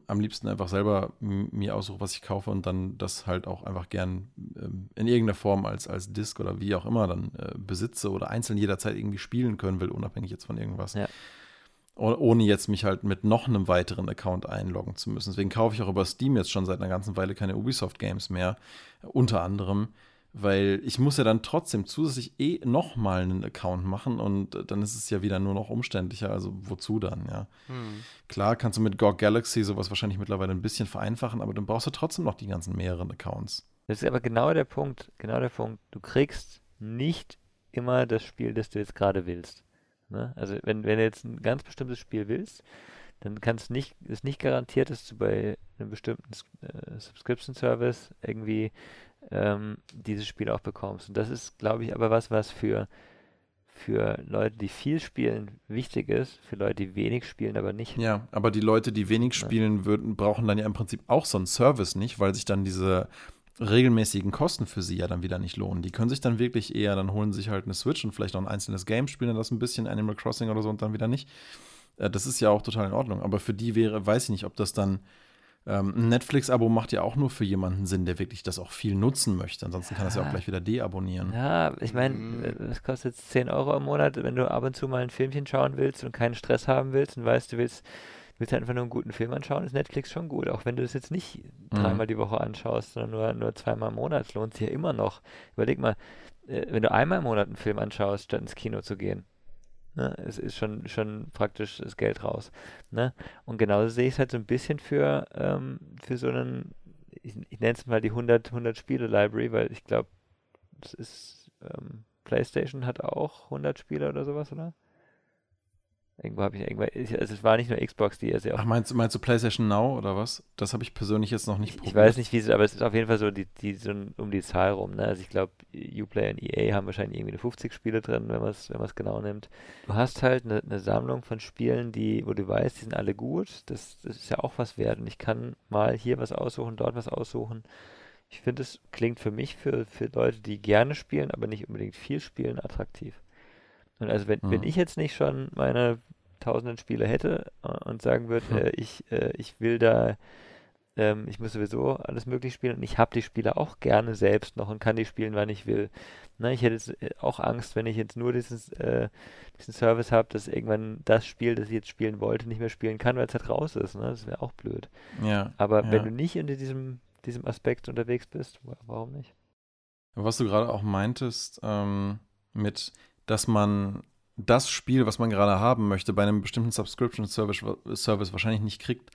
am liebsten einfach selber mir aussuche, was ich kaufe und dann das halt auch einfach gern ähm, in irgendeiner Form als, als Disc oder wie auch immer dann äh, besitze oder einzeln jederzeit irgendwie spielen können will, unabhängig jetzt von irgendwas. Ja ohne jetzt mich halt mit noch einem weiteren Account einloggen zu müssen. Deswegen kaufe ich auch über Steam jetzt schon seit einer ganzen Weile keine Ubisoft-Games mehr, unter anderem, weil ich muss ja dann trotzdem zusätzlich eh nochmal einen Account machen und dann ist es ja wieder nur noch umständlicher, also wozu dann, ja. Hm. Klar kannst du mit GOG Galaxy sowas wahrscheinlich mittlerweile ein bisschen vereinfachen, aber dann brauchst du trotzdem noch die ganzen mehreren Accounts. Das ist aber genau der Punkt, genau der Punkt. Du kriegst nicht immer das Spiel, das du jetzt gerade willst. Ne? Also wenn, wenn du jetzt ein ganz bestimmtes Spiel willst, dann kannst nicht, ist nicht garantiert, dass du bei einem bestimmten äh, Subscription Service irgendwie ähm, dieses Spiel auch bekommst. Und das ist, glaube ich, aber was, was für, für Leute, die viel spielen, wichtig ist, für Leute, die wenig spielen, aber nicht. Ja, aber die Leute, die wenig spielen ja. würden, brauchen dann ja im Prinzip auch so einen Service nicht, weil sich dann diese regelmäßigen Kosten für sie ja dann wieder nicht lohnen. Die können sich dann wirklich eher, dann holen sich halt eine Switch und vielleicht auch ein einzelnes Game, spielen das ein bisschen, Animal Crossing oder so und dann wieder nicht. Äh, das ist ja auch total in Ordnung. Aber für die wäre, weiß ich nicht, ob das dann ähm, ein Netflix-Abo macht ja auch nur für jemanden Sinn, der wirklich das auch viel nutzen möchte. Ansonsten kann das ja auch gleich wieder deabonnieren. Ja, ich meine, das kostet jetzt 10 Euro im Monat, wenn du ab und zu mal ein Filmchen schauen willst und keinen Stress haben willst und weißt, du willst willst du einfach nur einen guten Film anschauen, ist Netflix schon gut. Auch wenn du es jetzt nicht mhm. dreimal die Woche anschaust, sondern nur, nur zweimal im Monat, es lohnt sich ja immer noch. Überleg mal, äh, wenn du einmal im Monat einen Film anschaust, statt ins Kino zu gehen, ne, es ist schon, schon praktisch das Geld raus. Ne? Und genauso sehe ich es halt so ein bisschen für, ähm, für so einen, ich, ich nenne es mal die 100, 100 Spiele Library, weil ich glaube, das ist, ähm, PlayStation hat auch 100 Spiele oder sowas, oder? Irgendwo habe ich irgendwann, also es war nicht nur Xbox, die er sehr Ach, meinst, meinst du PlayStation Now oder was? Das habe ich persönlich jetzt noch nicht probiert. Ich weiß nicht, wie es, aber es ist auf jeden Fall so, die, die so um die Zahl rum. Ne? Also ich glaube, Uplay und EA haben wahrscheinlich irgendwie eine 50 Spiele drin, wenn man es wenn genau nimmt. Du hast halt eine, eine, Sammlung von Spielen, die, wo du weißt, die sind alle gut. Das, das ist ja auch was wert. Und ich kann mal hier was aussuchen, dort was aussuchen. Ich finde, es klingt für mich, für, für Leute, die gerne spielen, aber nicht unbedingt viel spielen, attraktiv. Und also wenn, mhm. wenn ich jetzt nicht schon meine tausenden Spiele hätte äh, und sagen würde, mhm. äh, ich, äh, ich will da, ähm, ich muss sowieso alles möglich spielen und ich habe die Spiele auch gerne selbst noch und kann die spielen, wann ich will. Na, ich hätte jetzt äh, auch Angst, wenn ich jetzt nur dieses, äh, diesen Service habe, dass irgendwann das Spiel, das ich jetzt spielen wollte, nicht mehr spielen kann, weil es halt raus ist. Ne? Das wäre auch blöd. Ja, Aber ja. wenn du nicht unter diesem, diesem Aspekt unterwegs bist, warum nicht? Was du gerade auch meintest, ähm, mit dass man das Spiel, was man gerade haben möchte, bei einem bestimmten Subscription Service, wahrscheinlich nicht kriegt.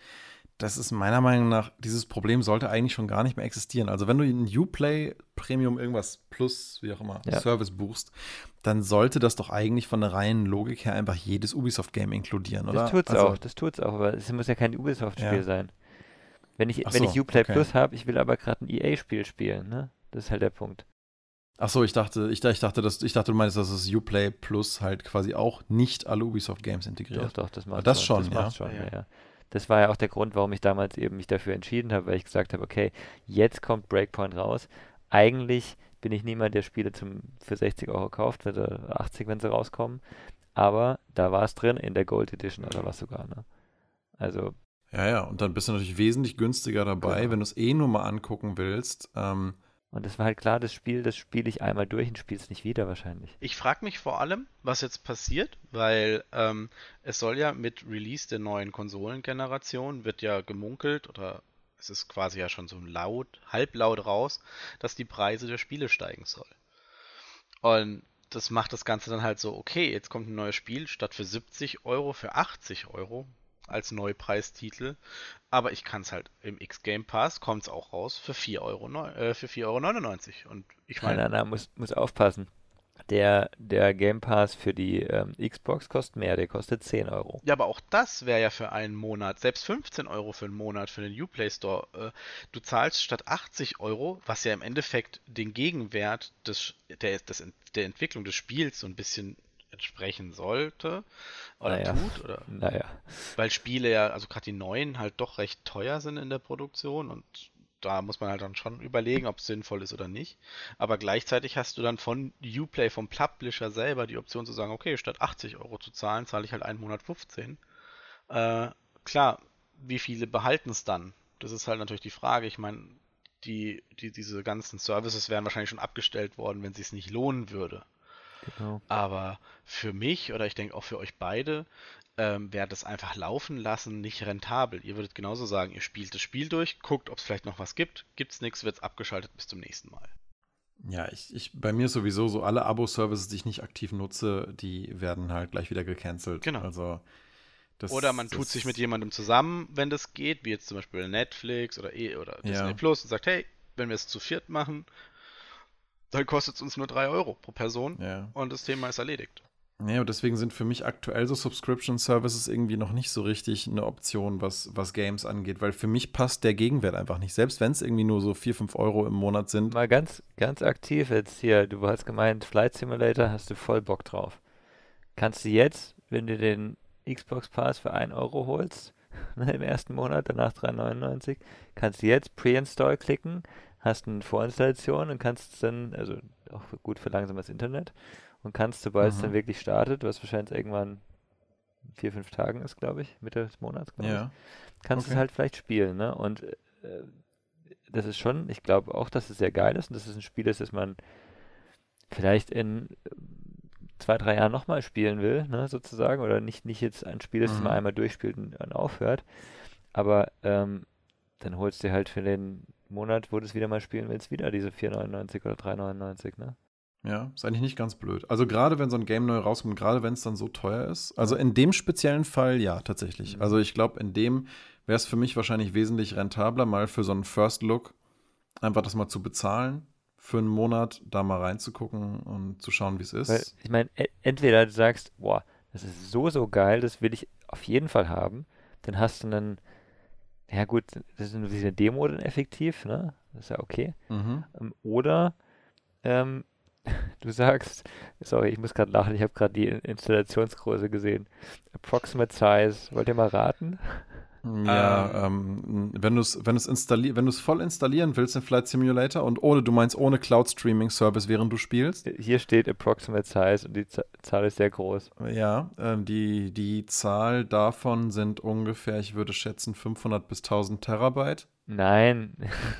Das ist meiner Meinung nach, dieses Problem sollte eigentlich schon gar nicht mehr existieren. Also wenn du in Uplay Premium irgendwas Plus, wie auch immer, ja. Service buchst, dann sollte das doch eigentlich von der reinen Logik her einfach jedes Ubisoft-Game inkludieren, oder? Das tut's also, auch, das tut's auch, aber es muss ja kein Ubisoft-Spiel ja. sein. Wenn ich, wenn so, ich Uplay okay. Plus habe, ich will aber gerade ein EA-Spiel spielen, ne? Das ist halt der Punkt. Achso, ich dachte, ich, ich, dachte, dass, ich dachte, du meinst, dass das Uplay Plus halt quasi auch nicht alle Ubisoft Games integriert. Doch, doch, das macht das schon. Das ja. schon, ja. ja. Das war ja auch der Grund, warum ich damals eben mich dafür entschieden habe, weil ich gesagt habe, okay, jetzt kommt Breakpoint raus. Eigentlich bin ich niemand, der Spiele zum, für 60 Euro kauft, oder 80, wenn sie rauskommen. Aber da war es drin in der Gold Edition oder was sogar. Ne? Also. Ja, ja, und dann bist du natürlich wesentlich günstiger dabei, genau. wenn du es eh nur mal angucken willst. Ähm, und es war halt klar, das Spiel, das spiele ich einmal durch und spiele es nicht wieder wahrscheinlich. Ich frage mich vor allem, was jetzt passiert, weil ähm, es soll ja mit Release der neuen Konsolengeneration, wird ja gemunkelt oder es ist quasi ja schon so laut, halblaut raus, dass die Preise der Spiele steigen soll. Und das macht das Ganze dann halt so, okay, jetzt kommt ein neues Spiel, statt für 70 Euro für 80 Euro als Neupreistitel. Aber ich kann es halt im X Game Pass, kommt es auch raus, für 4,99 Euro, äh, für 4,99 Euro. Und ich meine. Nein, nein, nein, muss, muss aufpassen. Der, der Game Pass für die ähm, Xbox kostet mehr, der kostet 10 Euro. Ja, aber auch das wäre ja für einen Monat, selbst 15 Euro für einen Monat für den Uplay Store. Äh, du zahlst statt 80 Euro, was ja im Endeffekt den Gegenwert des, der, des, der Entwicklung des Spiels so ein bisschen entsprechen sollte oder naja. tut. Oder, naja. Weil Spiele ja, also gerade die neuen, halt doch recht teuer sind in der Produktion und da muss man halt dann schon überlegen, ob es sinnvoll ist oder nicht. Aber gleichzeitig hast du dann von Uplay, vom Publisher selber die Option zu sagen, okay, statt 80 Euro zu zahlen, zahle ich halt einen Monat 15. Äh, klar, wie viele behalten es dann? Das ist halt natürlich die Frage. Ich meine, die, die, diese ganzen Services wären wahrscheinlich schon abgestellt worden, wenn es sich nicht lohnen würde. Genau. Aber für mich oder ich denke auch für euch beide ähm, wäre das einfach laufen lassen nicht rentabel. Ihr würdet genauso sagen, ihr spielt das Spiel durch, guckt, ob es vielleicht noch was gibt. Gibt es nichts, wird es abgeschaltet bis zum nächsten Mal. Ja, ich, ich, bei mir sowieso so alle Abo-Services, die ich nicht aktiv nutze, die werden halt gleich wieder gecancelt. Genau. Also, das, oder man tut sich mit jemandem zusammen, wenn das geht, wie jetzt zum Beispiel Netflix oder, e oder Disney ja. Plus und sagt, hey, wenn wir es zu viert machen, dann kostet es uns nur 3 Euro pro Person ja. und das Thema ist erledigt. Ja, und deswegen sind für mich aktuell so Subscription Services irgendwie noch nicht so richtig eine Option, was, was Games angeht, weil für mich passt der Gegenwert einfach nicht. Selbst wenn es irgendwie nur so 4, 5 Euro im Monat sind. Mal ganz, ganz aktiv jetzt hier. Du hast gemeint, Flight Simulator hast du voll Bock drauf. Kannst du jetzt, wenn du den Xbox Pass für 1 Euro holst, im ersten Monat, danach 3,99, kannst du jetzt Pre-Install klicken, hast eine Vorinstallation und kannst dann, also auch gut für langsames Internet, und kannst, sobald es dann wirklich startet, was wahrscheinlich irgendwann vier, fünf Tagen ist, glaube ich, Mitte des Monats, ja. ich, kannst okay. es halt vielleicht spielen, ne? Und äh, das ist schon, ich glaube auch, dass es sehr geil ist und dass es ein Spiel ist, das man vielleicht in zwei, drei Jahren nochmal spielen will, ne, sozusagen, oder nicht, nicht jetzt ein Spiel ist, mhm. das man einmal durchspielt und dann aufhört, aber ähm, dann holst du halt für den Monat, wo du es wieder mal spielen willst, wieder diese 4,99 oder 3,99, ne? Ja, ist eigentlich nicht ganz blöd. Also gerade wenn so ein Game neu rauskommt, gerade wenn es dann so teuer ist. Also in dem speziellen Fall ja, tatsächlich. Mhm. Also ich glaube, in dem wäre es für mich wahrscheinlich wesentlich rentabler, mal für so einen First Look einfach das mal zu bezahlen, für einen Monat da mal reinzugucken und zu schauen, wie es ist. Weil, ich meine, entweder du sagst, boah, das ist so, so geil, das will ich auf jeden Fall haben. Dann hast du einen, ja gut, das ist eine Demo dann effektiv, ne? Das ist ja okay. Mhm. Ähm, oder ähm, du sagst, sorry, ich muss gerade lachen, ich habe gerade die Installationsgröße gesehen. Approximate Size, wollt ihr mal raten? Ja, ähm, ähm wenn du es wenn installi wenn voll installieren willst, den Flight Simulator und ohne, du meinst ohne Cloud Streaming Service, während du spielst? Hier steht Approximate Size und die Zahl ist sehr groß. Ja, ähm, die, die Zahl davon sind ungefähr, ich würde schätzen, 500 bis 1000 Terabyte. Nein.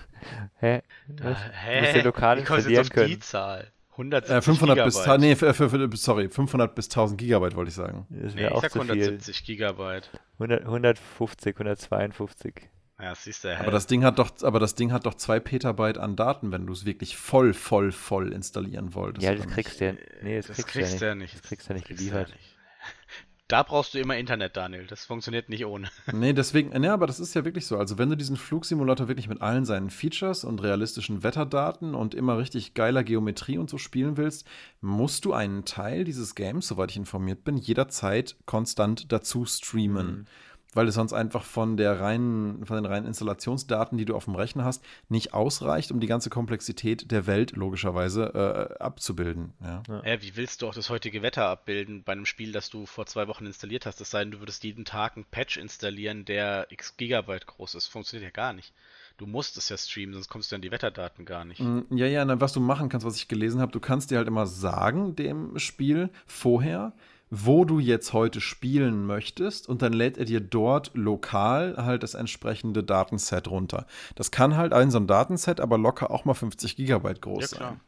hä? Da, hä? Muss der lokal installieren können. die Zahl? 170 äh, 500 Gigabyte. bis, nee, für, für, sorry, 500 bis 1000 Gigabyte wollte ich sagen. Das nee, auch ich sag 170 viel. Gigabyte. 100, 150, 152. Ja, siehst du, aber das Ding hat doch, aber das Ding hat doch 2 Petabyte an Daten, wenn du es wirklich voll, voll, voll installieren wolltest. Ja, das kriegst du ja, nee, das, das kriegst du ja nicht. Das kriegst du ja nicht geliefert. Da brauchst du immer Internet, Daniel. Das funktioniert nicht ohne. Nee, deswegen, nee, aber das ist ja wirklich so. Also, wenn du diesen Flugsimulator wirklich mit allen seinen Features und realistischen Wetterdaten und immer richtig geiler Geometrie und so spielen willst, musst du einen Teil dieses Games, soweit ich informiert bin, jederzeit konstant dazu streamen. Mhm. Weil es sonst einfach von der reinen, von den reinen Installationsdaten, die du auf dem Rechner hast, nicht ausreicht, um die ganze Komplexität der Welt logischerweise äh, abzubilden. Ja. Ja. wie willst du auch das heutige Wetter abbilden bei einem Spiel, das du vor zwei Wochen installiert hast? Es sei denn, du würdest jeden Tag einen Patch installieren, der x Gigabyte groß ist. Funktioniert ja gar nicht. Du musst es ja streamen, sonst kommst du an die Wetterdaten gar nicht. Mm, ja, ja, was du machen kannst, was ich gelesen habe, du kannst dir halt immer sagen, dem Spiel vorher, wo du jetzt heute spielen möchtest und dann lädt er dir dort lokal halt das entsprechende Datenset runter. Das kann halt ein so ein Datenset aber locker auch mal 50 Gigabyte groß ja, sein.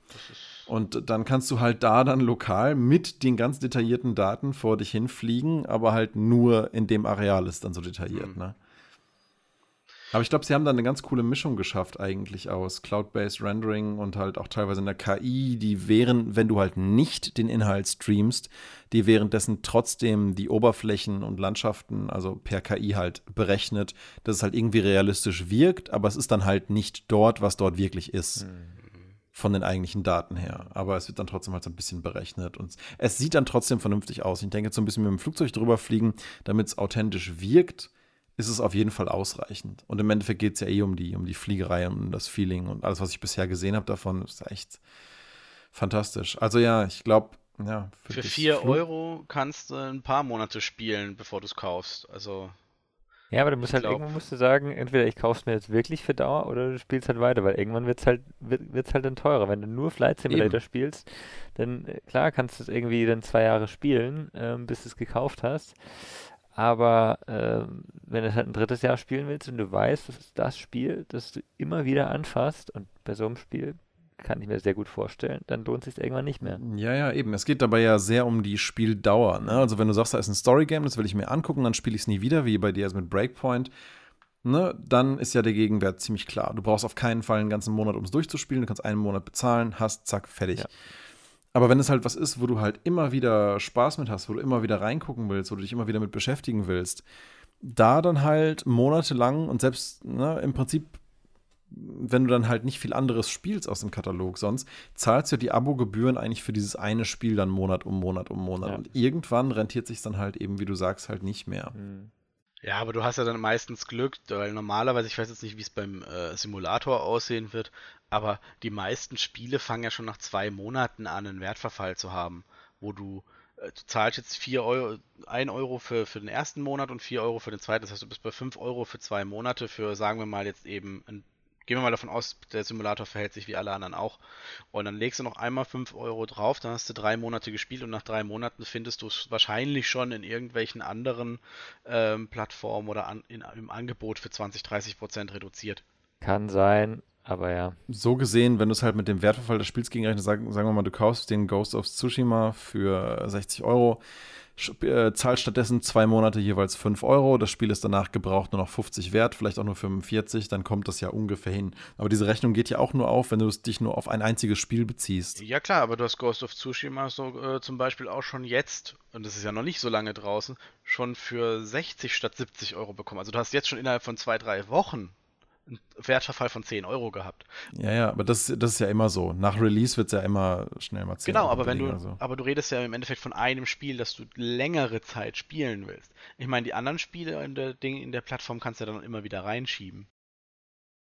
Und dann kannst du halt da dann lokal mit den ganz detaillierten Daten vor dich hinfliegen, aber halt nur in dem Areal ist dann so detailliert, mhm. ne? Aber ich glaube, sie haben da eine ganz coole Mischung geschafft eigentlich aus Cloud-Based Rendering und halt auch teilweise in der KI, die wären, wenn du halt nicht den Inhalt streamst, die währenddessen trotzdem die Oberflächen und Landschaften, also per KI halt berechnet, dass es halt irgendwie realistisch wirkt, aber es ist dann halt nicht dort, was dort wirklich ist. Mhm. Von den eigentlichen Daten her. Aber es wird dann trotzdem halt so ein bisschen berechnet. Und es sieht dann trotzdem vernünftig aus. Ich denke, jetzt so ein bisschen mit dem Flugzeug drüber fliegen, damit es authentisch wirkt ist es auf jeden Fall ausreichend. Und im Endeffekt geht es ja eh um die, um die Fliegerei und um das Feeling und alles, was ich bisher gesehen habe davon, ist echt fantastisch. Also ja, ich glaube, ja. Für 4 Euro kannst du ein paar Monate spielen, bevor du es kaufst. Also. Ja, aber du musst halt glaub... irgendwann musst du sagen, entweder ich kauf's mir jetzt wirklich für Dauer oder du spielst halt weiter, weil irgendwann wird's halt wird, wird's halt dann teurer. Wenn du nur Flight Simulator Eben. spielst, dann äh, klar kannst du es irgendwie dann zwei Jahre spielen, ähm, bis du es gekauft hast. Aber äh, wenn du halt ein drittes Jahr spielen willst und du weißt, das ist das Spiel, das du immer wieder anfasst, und bei so einem Spiel kann ich mir sehr gut vorstellen, dann lohnt es sich irgendwann nicht mehr. Ja, ja, eben. Es geht dabei ja sehr um die Spieldauer. Ne? Also wenn du sagst, da ist ein Storygame, das will ich mir angucken, dann spiele ich es nie wieder, wie bei dir also mit Breakpoint. Ne, dann ist ja der Gegenwert ziemlich klar. Du brauchst auf keinen Fall einen ganzen Monat, um es durchzuspielen. Du kannst einen Monat bezahlen, hast, zack, fertig. Ja. Aber wenn es halt was ist, wo du halt immer wieder Spaß mit hast, wo du immer wieder reingucken willst, wo du dich immer wieder mit beschäftigen willst, da dann halt monatelang und selbst ne, im Prinzip, wenn du dann halt nicht viel anderes spielst aus dem Katalog sonst, zahlst du ja die Abogebühren eigentlich für dieses eine Spiel dann Monat um Monat um Monat. Ja. Und irgendwann rentiert sich dann halt eben, wie du sagst, halt nicht mehr. Mhm. Ja, aber du hast ja dann meistens Glück, weil normalerweise, ich weiß jetzt nicht, wie es beim äh, Simulator aussehen wird, aber die meisten Spiele fangen ja schon nach zwei Monaten an, einen Wertverfall zu haben, wo du, äh, du zahlst jetzt 4 Euro, 1 Euro für, für den ersten Monat und 4 Euro für den zweiten. Das heißt, du bist bei 5 Euro für zwei Monate für, sagen wir mal, jetzt eben ein Gehen wir mal davon aus, der Simulator verhält sich wie alle anderen auch. Und dann legst du noch einmal 5 Euro drauf, dann hast du drei Monate gespielt und nach drei Monaten findest du es wahrscheinlich schon in irgendwelchen anderen ähm, Plattformen oder an, in, im Angebot für 20, 30 Prozent reduziert. Kann sein, aber ja. So gesehen, wenn du es halt mit dem Wertverfall des Spiels gegenrechnest, sagen, sagen wir mal, du kaufst den Ghost of Tsushima für 60 Euro, äh, zahlst stattdessen zwei Monate jeweils 5 Euro, das Spiel ist danach gebraucht nur noch 50 wert, vielleicht auch nur 45, dann kommt das ja ungefähr hin. Aber diese Rechnung geht ja auch nur auf, wenn du es dich nur auf ein einziges Spiel beziehst. Ja klar, aber du hast Ghost of Tsushima so äh, zum Beispiel auch schon jetzt, und das ist ja noch nicht so lange draußen, schon für 60 statt 70 Euro bekommen. Also du hast jetzt schon innerhalb von zwei, drei Wochen einen Wertverfall von 10 Euro gehabt. Ja, ja, aber das, das ist ja immer so. Nach Release wird es ja immer schnell mal 10 Genau, Euro aber wenn du, so. aber du redest ja im Endeffekt von einem Spiel, das du längere Zeit spielen willst. Ich meine, die anderen Spiele in der Ding, in der Plattform kannst du dann immer wieder reinschieben.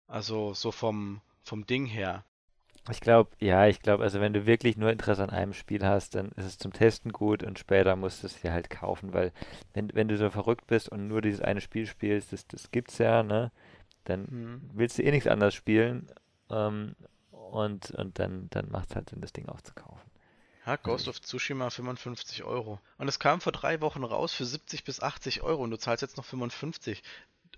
Also so vom, vom Ding her. Ich glaube, ja, ich glaube, also wenn du wirklich nur Interesse an einem Spiel hast, dann ist es zum Testen gut und später musst du es dir halt kaufen, weil wenn, wenn du so verrückt bist und nur dieses eine Spiel spielst, das, das gibt's ja, ne? Dann mhm. willst du eh nichts anderes spielen ähm, und, und dann, dann macht es halt Sinn, das Ding aufzukaufen. Ja, Ghost of Tsushima 55 Euro. Und es kam vor drei Wochen raus für 70 bis 80 Euro und du zahlst jetzt noch 55.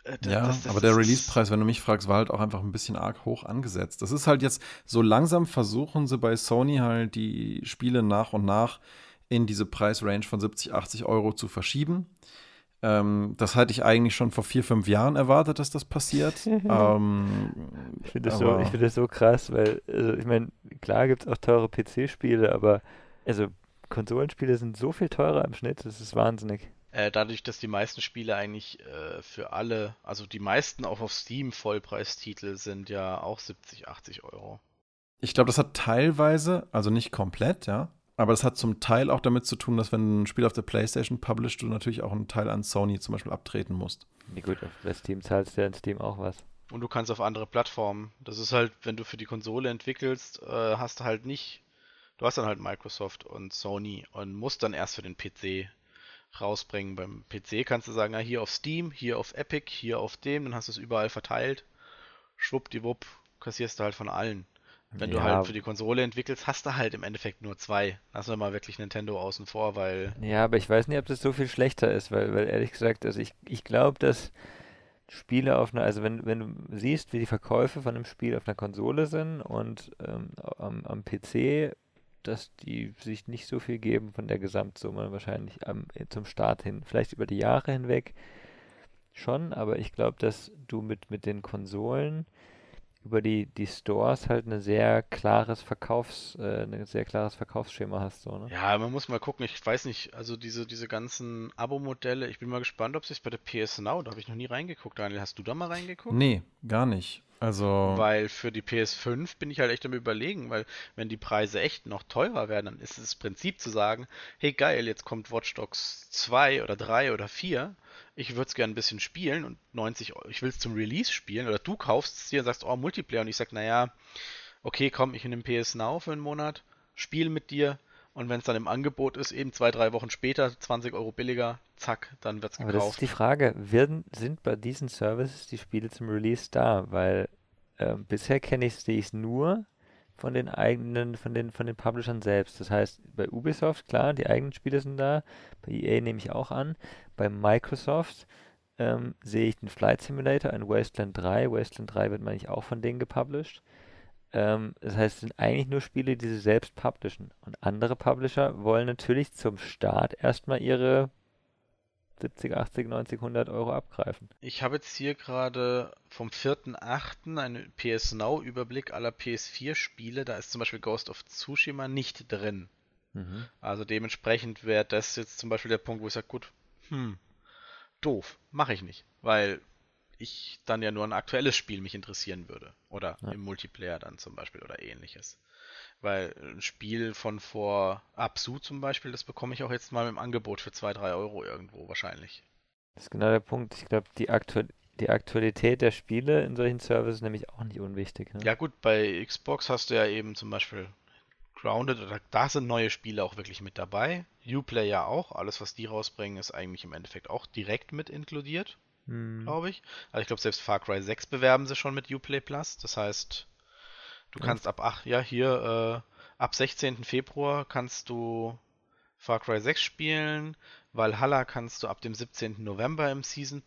Äh, ja, das, das, aber der Release-Preis, wenn du mich fragst, war halt auch einfach ein bisschen arg hoch angesetzt. Das ist halt jetzt, so langsam versuchen sie bei Sony halt die Spiele nach und nach in diese Preisrange von 70, 80 Euro zu verschieben. Ähm, das hatte ich eigentlich schon vor vier, fünf Jahren erwartet, dass das passiert. ähm, ich finde das, so, find das so krass, weil, also ich meine, klar gibt es auch teure PC-Spiele, aber also Konsolenspiele sind so viel teurer im Schnitt, das ist wahnsinnig. Äh, dadurch, dass die meisten Spiele eigentlich äh, für alle, also die meisten auch auf Steam Vollpreistitel sind ja auch 70, 80 Euro. Ich glaube, das hat teilweise, also nicht komplett, ja, aber das hat zum Teil auch damit zu tun, dass wenn du ein Spiel auf der Playstation published, du natürlich auch einen Teil an Sony zum Beispiel abtreten musst. Nee, gut, auf Steam zahlst du ja in Steam auch was. Und du kannst auf andere Plattformen. Das ist halt, wenn du für die Konsole entwickelst, äh, hast du halt nicht. Du hast dann halt Microsoft und Sony und musst dann erst für den PC rausbringen. Beim PC kannst du sagen, ja, hier auf Steam, hier auf Epic, hier auf dem, dann hast du es überall verteilt. Schwuppdiwupp, kassierst du halt von allen. Wenn ja. du halt für die Konsole entwickelst, hast du halt im Endeffekt nur zwei. Lassen wir mal wirklich Nintendo außen vor, weil. Ja, aber ich weiß nicht, ob das so viel schlechter ist, weil, weil ehrlich gesagt, also ich, ich glaube, dass Spiele auf einer, also wenn, wenn du siehst, wie die Verkäufe von einem Spiel auf einer Konsole sind und ähm, am, am PC, dass die sich nicht so viel geben von der Gesamtsumme wahrscheinlich am, zum Start hin. Vielleicht über die Jahre hinweg schon, aber ich glaube, dass du mit, mit den Konsolen über die, die Stores halt eine sehr klares Verkaufs, äh, ein sehr klares Verkaufsschema hast. So, ne? Ja, man muss mal gucken, ich weiß nicht, also diese, diese ganzen Abo-Modelle, ich bin mal gespannt, ob sich bei der PS Now, da habe ich noch nie reingeguckt. Daniel, hast du da mal reingeguckt? Nee, gar nicht. Also. Weil für die PS5 bin ich halt echt am überlegen, weil wenn die Preise echt noch teurer werden, dann ist es das Prinzip zu sagen, hey geil, jetzt kommt Watch Dogs 2 oder 3 oder 4 ich würde es gerne ein bisschen spielen und 90, ich will es zum Release spielen oder du kaufst es dir und sagst, oh, Multiplayer und ich sag, naja, okay, komm, ich nehme PS Now für einen Monat, spiele mit dir und wenn es dann im Angebot ist, eben zwei, drei Wochen später, 20 Euro billiger, zack, dann wird es gekauft. Aber das ist die Frage, werden, sind bei diesen Services die Spiele zum Release da? Weil äh, bisher kenne ich es nur von den eigenen, von den, von den Publishern selbst. Das heißt, bei Ubisoft, klar, die eigenen Spiele sind da, bei EA nehme ich auch an. Bei Microsoft ähm, sehe ich den Flight Simulator in Wasteland 3. Wasteland 3 wird, meine ich, auch von denen gepublished. Ähm, das heißt, es sind eigentlich nur Spiele, die sie selbst publishen. Und andere Publisher wollen natürlich zum Start erstmal ihre 70, 80, 90, 100 Euro abgreifen. Ich habe jetzt hier gerade vom 4.8. einen PS Now Überblick aller PS4 Spiele. Da ist zum Beispiel Ghost of Tsushima nicht drin. Mhm. Also dementsprechend wäre das jetzt zum Beispiel der Punkt, wo ich sage, gut, hm, doof, mache ich nicht, weil ich dann ja nur ein aktuelles Spiel mich interessieren würde. Oder ja. im Multiplayer dann zum Beispiel oder ähnliches. Weil ein Spiel von vor Absu zum Beispiel, das bekomme ich auch jetzt mal im Angebot für 2, 3 Euro irgendwo wahrscheinlich. Das ist genau der Punkt. Ich glaube, die, Aktu die Aktualität der Spiele in solchen Services ist nämlich auch nicht unwichtig. Ne? Ja gut, bei Xbox hast du ja eben zum Beispiel Grounded, oder da sind neue Spiele auch wirklich mit dabei. Uplay ja auch. Alles, was die rausbringen, ist eigentlich im Endeffekt auch direkt mit inkludiert, hm. glaube ich. Also ich glaube, selbst Far Cry 6 bewerben sie schon mit Uplay Plus. Das heißt, Du kannst ab, ach ja, hier, äh, ab 16. Februar kannst du Far Cry 6 spielen. Valhalla kannst du ab dem 17. November im Season,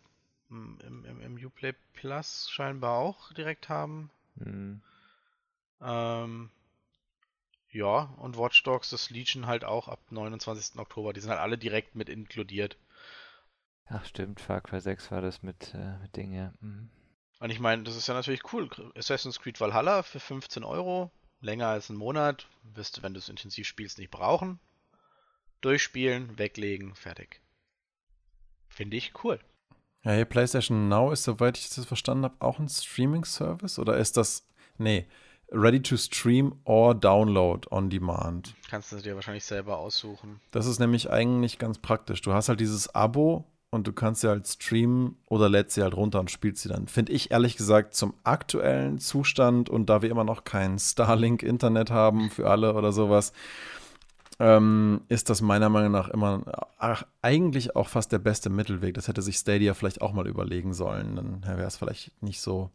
hm, im, im, im Uplay Plus scheinbar auch direkt haben. Mhm. Ähm, ja, und Watch Dogs, das Legion halt auch ab 29. Oktober. Die sind halt alle direkt mit inkludiert. Ach stimmt, Far Cry 6 war das mit, äh, mit Dingen, ja. Mhm. Und ich meine, das ist ja natürlich cool. Assassin's Creed Valhalla für 15 Euro, länger als einen Monat, wirst du, wenn du es intensiv spielst, nicht brauchen. Durchspielen, weglegen, fertig. Finde ich cool. Ja, hier PlayStation Now ist, soweit ich das verstanden habe, auch ein Streaming-Service oder ist das. Nee, Ready to Stream or Download on Demand. Kannst du dir wahrscheinlich selber aussuchen. Das ist nämlich eigentlich ganz praktisch. Du hast halt dieses Abo und du kannst sie halt streamen oder lädst sie halt runter und spielst sie dann. Finde ich ehrlich gesagt zum aktuellen Zustand und da wir immer noch kein Starlink-Internet haben für alle oder sowas, ähm, ist das meiner Meinung nach immer ach, eigentlich auch fast der beste Mittelweg. Das hätte sich Stadia vielleicht auch mal überlegen sollen. Dann wäre es vielleicht nicht so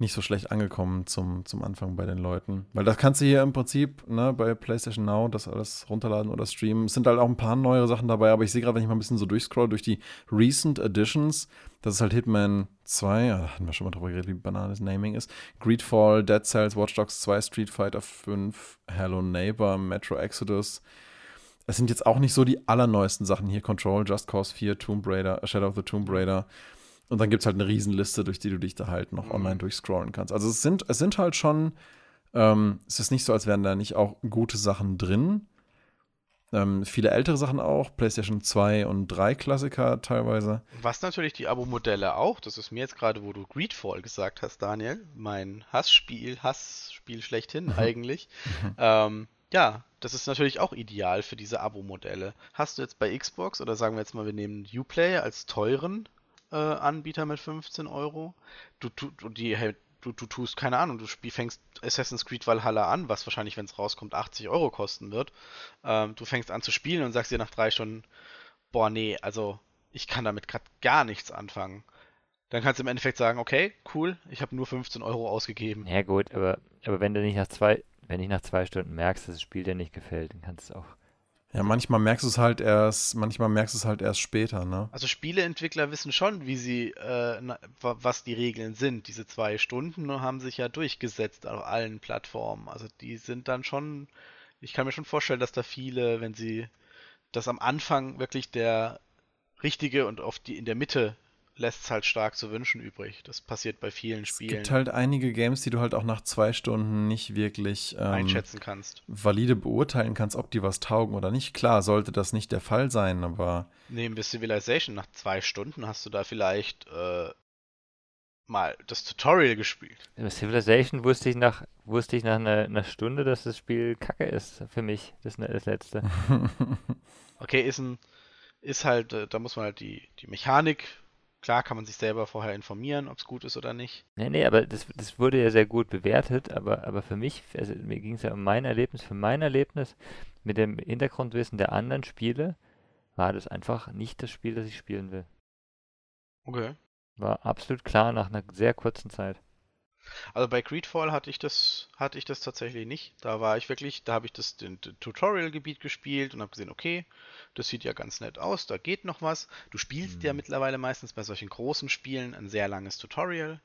nicht so schlecht angekommen zum, zum Anfang bei den Leuten. Weil das kannst du hier im Prinzip ne, bei PlayStation Now das alles runterladen oder streamen. Es sind halt auch ein paar neuere Sachen dabei, aber ich sehe gerade, wenn ich mal ein bisschen so durchscroll durch die Recent Editions, das ist halt Hitman 2, ja, da hatten wir schon mal drüber geredet, wie banal das Naming ist. Greedfall, Dead Cells, Watch Dogs 2, Street Fighter 5, Hello Neighbor, Metro Exodus. Es sind jetzt auch nicht so die allerneuesten Sachen hier. Control, Just Cause 4, Tomb Raider, Shadow of the Tomb Raider. Und dann gibt es halt eine Riesenliste, durch die du dich da halt noch mhm. online durchscrollen kannst. Also es sind, es sind halt schon, ähm, es ist nicht so, als wären da nicht auch gute Sachen drin. Ähm, viele ältere Sachen auch, PlayStation 2 und 3 Klassiker teilweise. Was natürlich die Abo-Modelle auch, das ist mir jetzt gerade, wo du Greedfall gesagt hast, Daniel, mein Hassspiel, Hassspiel schlechthin mhm. eigentlich. Mhm. Ähm, ja, das ist natürlich auch ideal für diese Abo-Modelle. Hast du jetzt bei Xbox oder sagen wir jetzt mal, wir nehmen Uplay als teuren Anbieter mit 15 Euro. Du, du, die, du, du tust, keine Ahnung, du spiel, fängst Assassin's Creed Valhalla an, was wahrscheinlich, wenn es rauskommt, 80 Euro kosten wird. Ähm, du fängst an zu spielen und sagst dir nach drei Stunden, boah, nee, also ich kann damit gerade gar nichts anfangen. Dann kannst du im Endeffekt sagen, okay, cool, ich habe nur 15 Euro ausgegeben. Ja gut, aber, aber wenn du nicht nach zwei, wenn ich nach zwei Stunden merkst, dass das Spiel dir nicht gefällt, dann kannst du es auch. Ja, manchmal merkst du es halt erst, manchmal merkst du es halt erst später, ne? Also Spieleentwickler wissen schon, wie sie, äh, was die Regeln sind. Diese zwei Stunden haben sich ja durchgesetzt auf allen Plattformen. Also die sind dann schon, ich kann mir schon vorstellen, dass da viele, wenn sie das am Anfang wirklich der richtige und auf die in der Mitte lässt es halt stark zu wünschen übrig. Das passiert bei vielen Spielen. Es gibt halt einige Games, die du halt auch nach zwei Stunden nicht wirklich ähm, einschätzen kannst. Valide beurteilen kannst, ob die was taugen oder nicht. Klar, sollte das nicht der Fall sein, aber. Nehmen wir Civilization. Nach zwei Stunden hast du da vielleicht äh, mal das Tutorial gespielt. Bei Civilization wusste ich nach, wusste ich nach einer, einer, Stunde, dass das Spiel kacke ist für mich. Das ist das letzte. okay, ist ein. Ist halt, äh, da muss man halt die, die Mechanik Klar kann man sich selber vorher informieren, ob es gut ist oder nicht. Nee, nee, aber das, das wurde ja sehr gut bewertet, aber, aber für mich, also mir ging es ja um mein Erlebnis, für mein Erlebnis mit dem Hintergrundwissen der anderen Spiele, war das einfach nicht das Spiel, das ich spielen will. Okay. War absolut klar nach einer sehr kurzen Zeit. Also bei Greedfall hatte ich das, hatte ich das tatsächlich nicht. Da war ich wirklich, da habe ich das den, den Tutorial-Gebiet gespielt und habe gesehen, okay, das sieht ja ganz nett aus, da geht noch was. Du spielst mhm. ja mittlerweile meistens bei solchen großen Spielen ein sehr langes Tutorial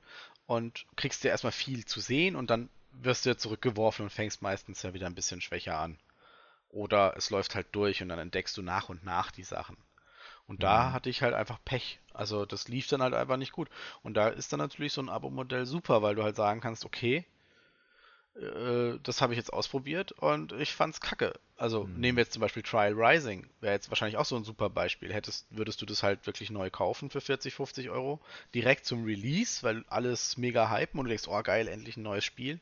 und kriegst dir erstmal viel zu sehen und dann wirst du ja zurückgeworfen und fängst meistens ja wieder ein bisschen schwächer an. Oder es läuft halt durch und dann entdeckst du nach und nach die Sachen. Und da mhm. hatte ich halt einfach Pech. Also das lief dann halt einfach nicht gut. Und da ist dann natürlich so ein Abo-Modell super, weil du halt sagen kannst, okay, äh, das habe ich jetzt ausprobiert und ich fand's kacke. Also mhm. nehmen wir jetzt zum Beispiel Trial Rising, wäre jetzt wahrscheinlich auch so ein super Beispiel. Hättest, würdest du das halt wirklich neu kaufen für 40, 50 Euro, direkt zum Release, weil alles mega hypen und du denkst, oh geil, endlich ein neues Spiel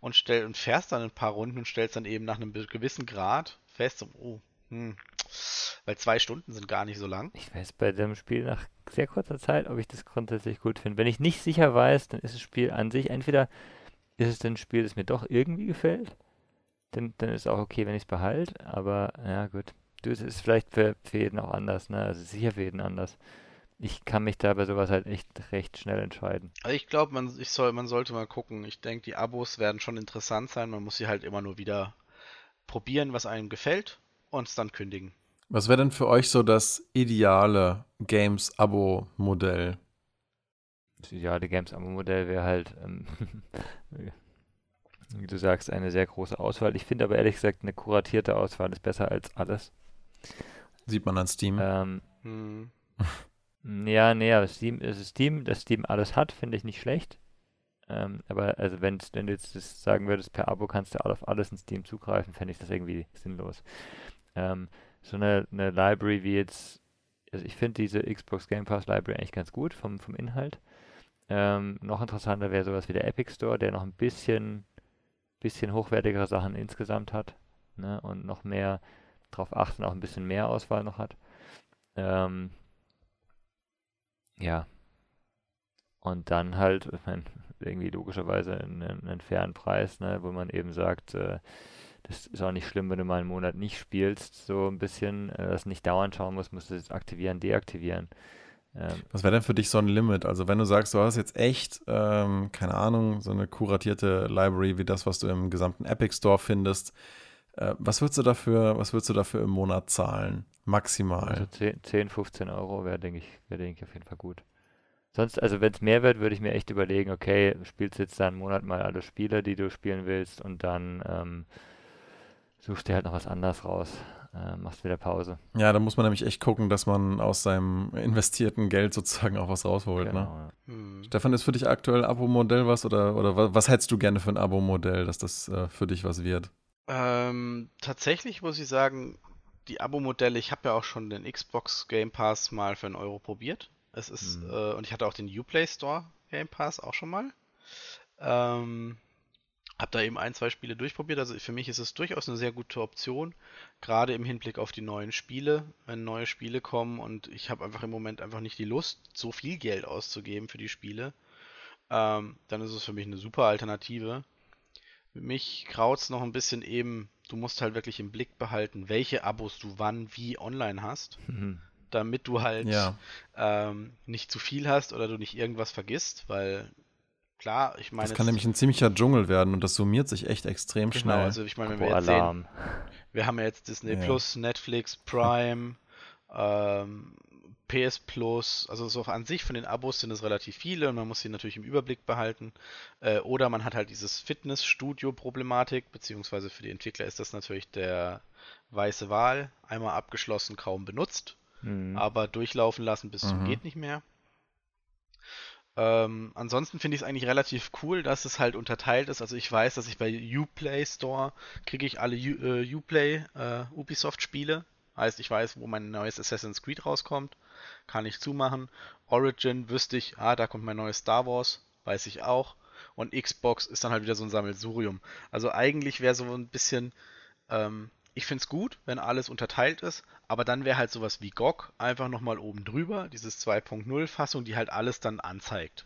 und stell und fährst dann ein paar Runden und stellst dann eben nach einem gewissen Grad fest, oh, hm, weil zwei Stunden sind gar nicht so lang. Ich weiß bei dem Spiel nach sehr kurzer Zeit, ob ich das grundsätzlich gut finde. Wenn ich nicht sicher weiß, dann ist das Spiel an sich entweder ist es ein Spiel, das mir doch irgendwie gefällt, dann, dann ist es auch okay, wenn ich es behalte. Aber ja gut, das ist vielleicht für, für jeden auch anders, ne? Also sicher für jeden anders. Ich kann mich da bei sowas halt echt recht schnell entscheiden. Also ich glaube, man, soll, man sollte mal gucken. Ich denke, die Abos werden schon interessant sein. Man muss sie halt immer nur wieder probieren, was einem gefällt und es dann kündigen. Was wäre denn für euch so das ideale Games-Abo-Modell? Das ideale Games-Abo-Modell wäre halt, ähm, wie du sagst, eine sehr große Auswahl. Ich finde aber ehrlich gesagt, eine kuratierte Auswahl ist besser als alles. Sieht man an Steam. Ähm, hm. Ja, nee, aber Steam, also Steam, dass Steam alles hat, finde ich nicht schlecht. Ähm, aber also wenn, wenn du jetzt das sagen würdest, per Abo kannst du auf alles in Steam zugreifen, fände ich das irgendwie sinnlos. Ähm, so eine, eine Library wie jetzt, also ich finde diese Xbox Game Pass Library eigentlich ganz gut vom, vom Inhalt. Ähm, noch interessanter wäre sowas wie der Epic Store, der noch ein bisschen, bisschen hochwertigere Sachen insgesamt hat ne, und noch mehr darauf achten, auch ein bisschen mehr Auswahl noch hat. Ähm, ja. Und dann halt, ich mein, irgendwie logischerweise einen, einen fairen Preis, ne, wo man eben sagt, äh, das ist auch nicht schlimm, wenn du mal einen Monat nicht spielst, so ein bisschen, äh, das nicht dauernd schauen musst, musst du es aktivieren, deaktivieren. Ähm, Was wäre denn für dich so ein Limit? Also wenn du sagst, du hast jetzt echt, ähm, keine Ahnung, so eine kuratierte Library wie das, was du im gesamten Epic Store findest, äh, was würdest du dafür, was würdest du dafür im Monat zahlen? Maximal. Also 10, 10 15 Euro wäre, denke ich, wäre, denke ich, auf jeden Fall gut. Sonst, also wenn es mehr wird, würde ich mir echt überlegen, okay, spielst jetzt da einen Monat mal alle Spiele, die du spielen willst und dann ähm, suchst dir halt noch was anderes raus. Äh, machst wieder Pause. Ja, da muss man nämlich echt gucken, dass man aus seinem investierten Geld sozusagen auch was rausholt. Ne? Genau, ne? ja. hm. Stefan, ist für dich aktuell Abo-Modell was oder, oder was hättest du gerne für ein Abo-Modell, dass das äh, für dich was wird? Ähm, tatsächlich muss ich sagen, die Abo-Modelle, ich habe ja auch schon den Xbox Game Pass mal für einen Euro probiert. Es ist, hm. äh, und ich hatte auch den Uplay Store Game Pass auch schon mal. Ähm, habe da eben ein, zwei Spiele durchprobiert. Also für mich ist es durchaus eine sehr gute Option, gerade im Hinblick auf die neuen Spiele, wenn neue Spiele kommen und ich habe einfach im Moment einfach nicht die Lust, so viel Geld auszugeben für die Spiele. Ähm, dann ist es für mich eine super Alternative. Mich kraut's noch ein bisschen eben, du musst halt wirklich im Blick behalten, welche Abos du wann wie online hast, mhm. damit du halt ja. ähm, nicht zu viel hast oder du nicht irgendwas vergisst, weil klar, ich meine. Das kann nämlich ein ziemlicher Dschungel werden und das summiert sich echt extrem genau, schnell. Also ich meine, wenn wir jetzt sehen, wir haben ja jetzt Disney ja. Plus, Netflix, Prime, ähm, PS Plus, also so an sich von den Abos sind es relativ viele und man muss sie natürlich im Überblick behalten. Äh, oder man hat halt dieses Fitnessstudio-Problematik, beziehungsweise für die Entwickler ist das natürlich der weiße Wal, einmal abgeschlossen, kaum benutzt, mhm. aber durchlaufen lassen bis mhm. zum geht nicht mehr. Ähm, ansonsten finde ich es eigentlich relativ cool, dass es halt unterteilt ist. Also ich weiß, dass ich bei Uplay Store kriege ich alle U äh, Uplay äh, Ubisoft Spiele. Heißt, ich weiß, wo mein neues Assassin's Creed rauskommt, kann ich zumachen. Origin wüsste ich, ah, da kommt mein neues Star Wars, weiß ich auch. Und Xbox ist dann halt wieder so ein Sammelsurium. Also eigentlich wäre so ein bisschen ähm, ich finde es gut, wenn alles unterteilt ist, aber dann wäre halt sowas wie GOG einfach nochmal oben drüber, dieses 2.0 Fassung, die halt alles dann anzeigt.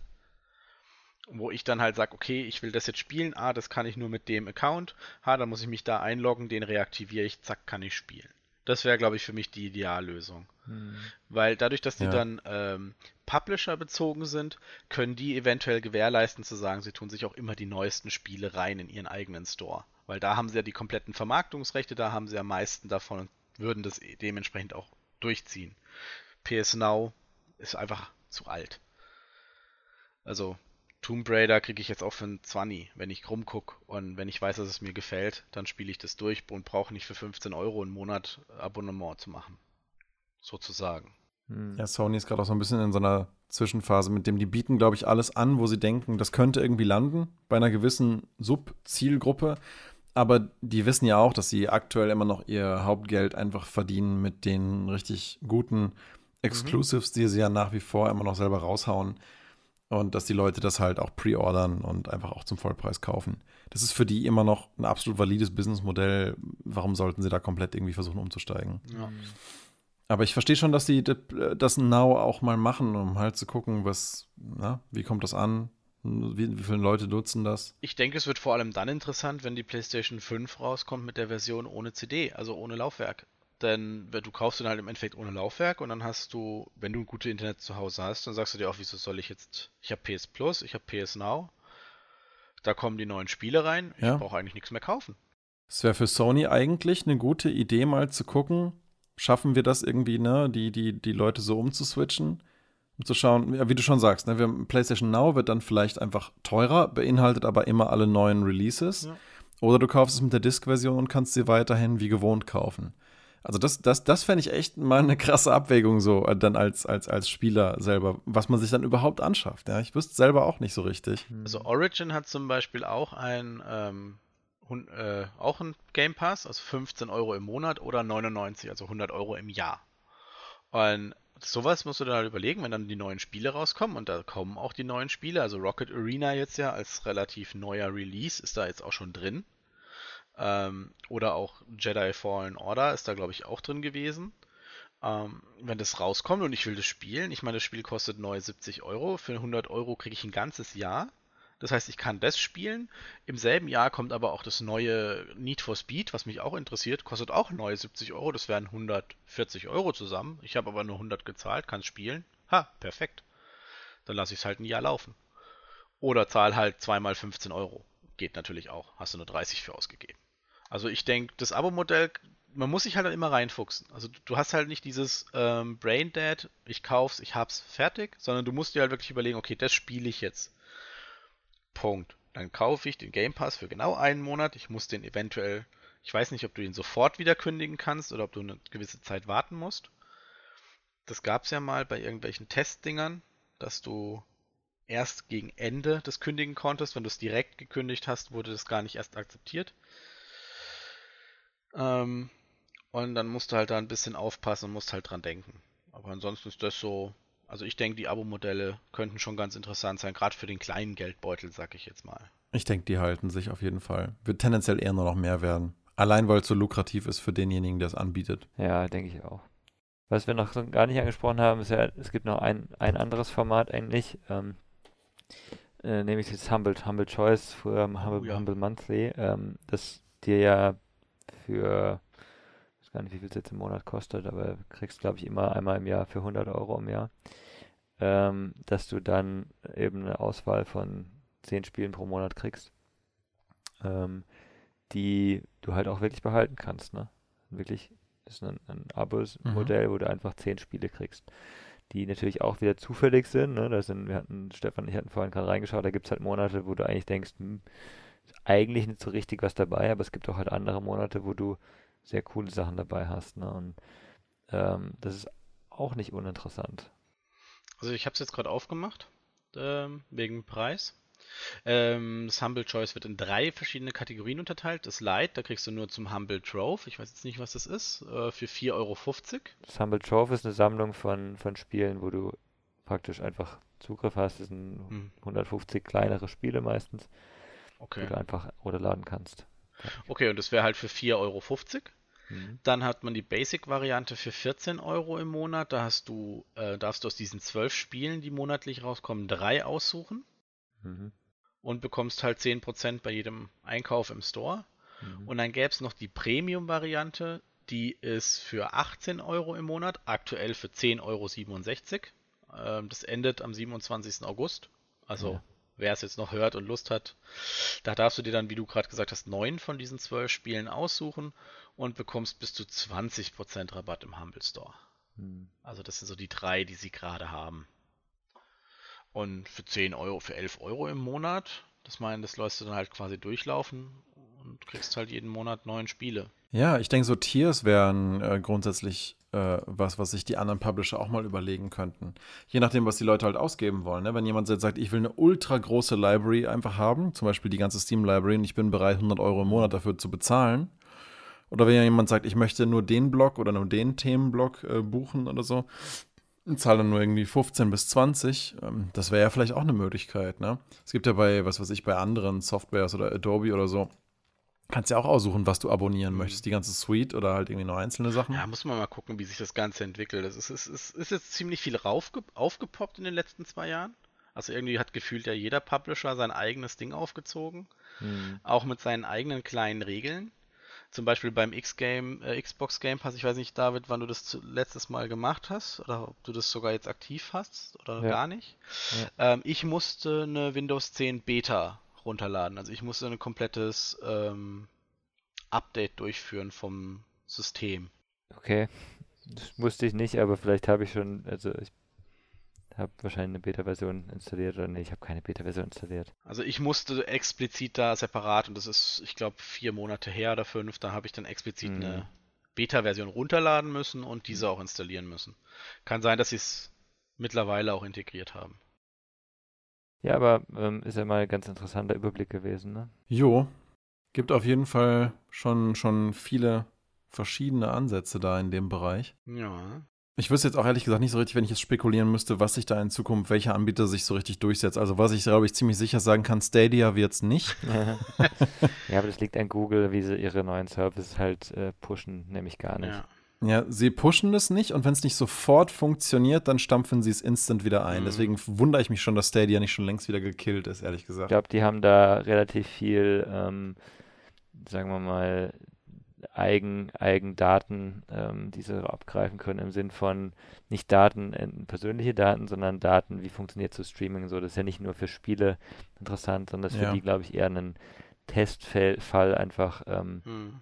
Wo ich dann halt sage, okay, ich will das jetzt spielen, ah, das kann ich nur mit dem Account, ha, dann muss ich mich da einloggen, den reaktiviere ich, zack, kann ich spielen. Das wäre, glaube ich, für mich die Ideallösung. Hm. Weil dadurch, dass die ja. dann ähm, Publisher bezogen sind, können die eventuell gewährleisten zu sagen, sie tun sich auch immer die neuesten Spiele rein in ihren eigenen Store. Weil da haben sie ja die kompletten Vermarktungsrechte, da haben sie am meisten davon und würden das dementsprechend auch durchziehen. PS Now ist einfach zu alt. Also Tomb Raider kriege ich jetzt auch für einen 20, wenn ich rumgucke und wenn ich weiß, dass es mir gefällt, dann spiele ich das durch und brauche nicht für 15 Euro im Monat Abonnement zu machen. Sozusagen. Hm. Ja, Sony ist gerade auch so ein bisschen in so einer Zwischenphase, mit dem die bieten, glaube ich, alles an, wo sie denken, das könnte irgendwie landen bei einer gewissen Sub-Zielgruppe. Aber die wissen ja auch, dass sie aktuell immer noch ihr Hauptgeld einfach verdienen mit den richtig guten Exclusives, mhm. die sie ja nach wie vor immer noch selber raushauen. Und dass die Leute das halt auch pre-ordern und einfach auch zum Vollpreis kaufen. Das ist für die immer noch ein absolut valides Businessmodell. Warum sollten sie da komplett irgendwie versuchen umzusteigen? Ja. Aber ich verstehe schon, dass sie das Now auch mal machen, um halt zu gucken, was, na, wie kommt das an? Wie, wie, viele Leute nutzen das? Ich denke, es wird vor allem dann interessant, wenn die PlayStation 5 rauskommt mit der Version ohne CD, also ohne Laufwerk. Denn du kaufst den halt im Endeffekt ohne Laufwerk und dann hast du, wenn du ein gutes Internet zu Hause hast, dann sagst du dir auch, wieso soll ich jetzt, ich habe PS Plus, ich habe PS Now, da kommen die neuen Spiele rein, ich ja. brauche eigentlich nichts mehr kaufen. Es wäre für Sony eigentlich eine gute Idee, mal zu gucken, schaffen wir das irgendwie, ne, die, die, die Leute so umzuswitchen? um zu schauen, ja, wie du schon sagst, ne, wir, PlayStation Now wird dann vielleicht einfach teurer, beinhaltet aber immer alle neuen Releases. Ja. Oder du kaufst es mit der Disk-Version und kannst sie weiterhin wie gewohnt kaufen. Also das, das, das fände ich echt mal eine krasse Abwägung so, äh, dann als, als, als Spieler selber, was man sich dann überhaupt anschafft. Ja, ich wüsste selber auch nicht so richtig. Hm. Also Origin hat zum Beispiel auch ein, ähm, äh, auch ein Game Pass, also 15 Euro im Monat oder 99, also 100 Euro im Jahr. Und sowas musst du dann halt überlegen, wenn dann die neuen Spiele rauskommen und da kommen auch die neuen Spiele. Also Rocket Arena jetzt ja als relativ neuer Release ist da jetzt auch schon drin. Ähm, oder auch Jedi Fallen Order ist da glaube ich auch drin gewesen. Ähm, wenn das rauskommt und ich will das spielen, ich meine, das Spiel kostet neu 70 Euro. Für 100 Euro kriege ich ein ganzes Jahr. Das heißt, ich kann das spielen. Im selben Jahr kommt aber auch das neue Need for Speed, was mich auch interessiert. Kostet auch neue 70 Euro. Das wären 140 Euro zusammen. Ich habe aber nur 100 gezahlt, kann spielen. Ha, perfekt. Dann lasse ich es halt ein Jahr laufen. Oder zahl halt zweimal 15 Euro. Geht natürlich auch. Hast du nur 30 für ausgegeben. Also ich denke, das Abo-Modell, man muss sich halt dann immer reinfuchsen. Also du hast halt nicht dieses ähm, Brain Dead, ich kauf's, ich hab's fertig, sondern du musst dir halt wirklich überlegen, okay, das spiele ich jetzt. Punkt. Dann kaufe ich den Game Pass für genau einen Monat. Ich muss den eventuell, ich weiß nicht, ob du ihn sofort wieder kündigen kannst oder ob du eine gewisse Zeit warten musst. Das gab es ja mal bei irgendwelchen Testdingern, dass du erst gegen Ende des kündigen konntest. Wenn du es direkt gekündigt hast, wurde das gar nicht erst akzeptiert. Ähm, und dann musst du halt da ein bisschen aufpassen und musst halt dran denken. Aber ansonsten ist das so also ich denke, die Abo-Modelle könnten schon ganz interessant sein, gerade für den kleinen Geldbeutel, sag ich jetzt mal. Ich denke, die halten sich auf jeden Fall. Wird tendenziell eher nur noch mehr werden. Allein weil es so lukrativ ist für denjenigen, der es anbietet. Ja, denke ich auch. Was wir noch gar nicht angesprochen haben, ist ja, es gibt noch ein, ein anderes Format eigentlich, ähm, äh, nämlich das Humble, Humble Choice, früher Humble, oh, ja. Humble Monthly, ähm, das dir ja für, ich weiß gar nicht, wie viel es jetzt im Monat kostet, aber kriegst, glaube ich, immer einmal im Jahr für 100 Euro im Jahr, ähm, dass du dann eben eine Auswahl von 10 Spielen pro Monat kriegst, ähm, die du halt auch wirklich behalten kannst, ne? Wirklich ist ein, ein Abo-Modell, mhm. wo du einfach 10 Spiele kriegst die natürlich auch wieder zufällig sind. Ne? Da sind, wir hatten, Stefan und ich hatten vorhin gerade reingeschaut, da gibt es halt Monate, wo du eigentlich denkst, hm, eigentlich nicht so richtig was dabei, aber es gibt auch halt andere Monate, wo du sehr coole Sachen dabei hast. Ne? Und ähm, das ist auch nicht uninteressant. Also ich habe es jetzt gerade aufgemacht, ähm, wegen Preis. Ähm, das Humble Choice wird in drei verschiedene Kategorien unterteilt. Das Light, da kriegst du nur zum Humble Trove, ich weiß jetzt nicht, was das ist, äh, für 4,50 Euro. Das Humble Trove ist eine Sammlung von, von Spielen, wo du praktisch einfach Zugriff hast. Das sind hm. 150 kleinere Spiele meistens, okay. die du einfach runterladen kannst. Okay, und das wäre halt für 4,50 Euro. Mhm. Dann hat man die Basic-Variante für 14 Euro im Monat. Da hast du, äh, darfst du aus diesen zwölf Spielen, die monatlich rauskommen, drei aussuchen. Mhm. Und bekommst halt 10% bei jedem Einkauf im Store. Mhm. Und dann gäbe es noch die Premium-Variante, die ist für 18 Euro im Monat, aktuell für 10,67 Euro. Ähm, das endet am 27. August. Also ja. Wer es jetzt noch hört und Lust hat, da darfst du dir dann, wie du gerade gesagt hast, neun von diesen zwölf Spielen aussuchen und bekommst bis zu 20% Rabatt im Humble Store. Mhm. Also das sind so die drei, die sie gerade haben. Und für 10 Euro, für 11 Euro im Monat, das meine, das lässt du dann halt quasi durchlaufen und kriegst halt jeden Monat neun Spiele. Ja, ich denke, so Tiers wären äh, grundsätzlich äh, was, was sich die anderen Publisher auch mal überlegen könnten. Je nachdem, was die Leute halt ausgeben wollen. Ne? Wenn jemand jetzt sagt, ich will eine ultra große Library einfach haben, zum Beispiel die ganze Steam-Library, und ich bin bereit, 100 Euro im Monat dafür zu bezahlen. Oder wenn jemand sagt, ich möchte nur den Blog oder nur den Themenblock äh, buchen oder so, zahle dann nur irgendwie 15 bis 20. Ähm, das wäre ja vielleicht auch eine Möglichkeit, ne? Es gibt ja bei, was weiß ich, bei anderen Softwares oder Adobe oder so, kannst ja auch aussuchen, was du abonnieren mhm. möchtest. Die ganze Suite oder halt irgendwie nur einzelne Sachen. Ja, muss man mal gucken, wie sich das Ganze entwickelt. Es ist, ist, ist, ist jetzt ziemlich viel raufge aufgepoppt in den letzten zwei Jahren. Also irgendwie hat gefühlt ja jeder Publisher sein eigenes Ding aufgezogen. Mhm. Auch mit seinen eigenen kleinen Regeln. Zum Beispiel beim X-Game, äh, Xbox Game Pass, ich weiß nicht, David, wann du das letztes Mal gemacht hast oder ob du das sogar jetzt aktiv hast oder ja. gar nicht. Ja. Ähm, ich musste eine Windows 10 Beta runterladen. Also ich musste ein komplettes ähm, Update durchführen vom System. Okay. Das wusste ich nicht, aber vielleicht habe ich schon, also ich habe wahrscheinlich eine Beta-Version installiert oder nee, ich habe keine Beta-Version installiert. Also ich musste explizit da separat und das ist, ich glaube, vier Monate her oder fünf, da habe ich dann explizit mhm. eine Beta-Version runterladen müssen und diese auch installieren müssen. Kann sein, dass sie es mittlerweile auch integriert haben. Ja, aber ähm, ist ja mal ein ganz interessanter Überblick gewesen, ne? Jo, gibt auf jeden Fall schon, schon viele verschiedene Ansätze da in dem Bereich. Ja. Ich wüsste jetzt auch ehrlich gesagt nicht so richtig, wenn ich jetzt spekulieren müsste, was sich da in Zukunft, welcher Anbieter sich so richtig durchsetzt. Also was ich, glaube ich, ziemlich sicher sagen kann, Stadia wird es nicht. ja, aber das liegt an Google, wie sie ihre neuen Services halt äh, pushen, nämlich gar nicht. Ja. Ja sie pushen es nicht und wenn es nicht sofort funktioniert, dann stampfen sie es instant wieder ein. Mhm. Deswegen wundere ich mich schon, dass Stadia nicht schon längst wieder gekillt ist, ehrlich gesagt. Ich glaube, die haben da relativ viel, ähm, sagen wir mal, Eigen, Eigendaten, ähm, die sie abgreifen können im Sinn von nicht Daten, äh, persönliche Daten, sondern Daten, wie funktioniert so Streaming so. Das ist ja nicht nur für Spiele interessant, sondern das ist ja. für die, glaube ich, eher ein Testfall einfach ähm, hm.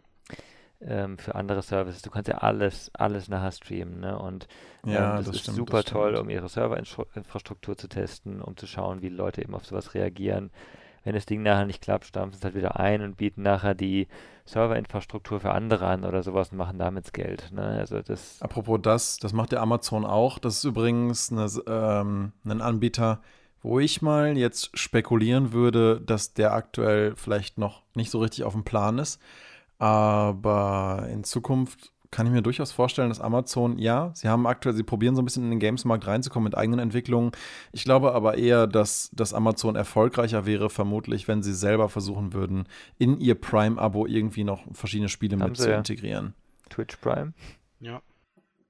Ähm, für andere Services. Du kannst ja alles, alles nachher streamen, ne? Und ja, ähm, das, das, ist stimmt, super das toll, um ihre Serverinfrastruktur zu testen, um zu schauen, wie Leute eben auf sowas reagieren wenn das Ding nachher nicht klappt, stampfen es halt wieder ein und bieten nachher die Serverinfrastruktur für andere an oder sowas und machen damit Geld. Ne? Also das Apropos das, das macht der Amazon auch. Das ist übrigens eine, ähm, ein Anbieter, wo ich mal jetzt spekulieren würde, dass der aktuell vielleicht noch nicht so richtig auf dem Plan ist, aber in Zukunft kann ich mir durchaus vorstellen, dass Amazon, ja, sie haben aktuell, sie probieren so ein bisschen in den Games-Markt reinzukommen mit eigenen Entwicklungen. Ich glaube aber eher, dass, dass Amazon erfolgreicher wäre, vermutlich, wenn sie selber versuchen würden, in ihr Prime-Abo irgendwie noch verschiedene Spiele haben mit zu ja. integrieren. Twitch Prime? Ja.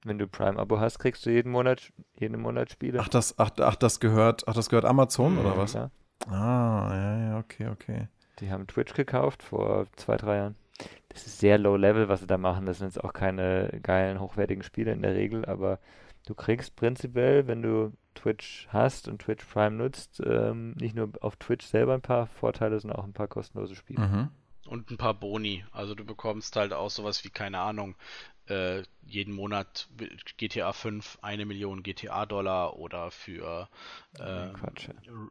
Wenn du Prime-Abo hast, kriegst du jeden Monat, jeden Monat Spiele. Ach, das, ach, ach, das gehört, ach, das gehört Amazon mhm, oder was? Ja. Ah, ja, ja, okay, okay. Die haben Twitch gekauft vor zwei, drei Jahren. Das ist sehr low level, was sie da machen. Das sind jetzt auch keine geilen, hochwertigen Spiele in der Regel, aber du kriegst prinzipiell, wenn du Twitch hast und Twitch Prime nutzt, ähm, nicht nur auf Twitch selber ein paar Vorteile, sondern auch ein paar kostenlose Spiele. Mhm. Und ein paar Boni. Also du bekommst halt auch sowas wie, keine Ahnung, äh, jeden Monat GTA 5 eine Million GTA-Dollar oder für äh,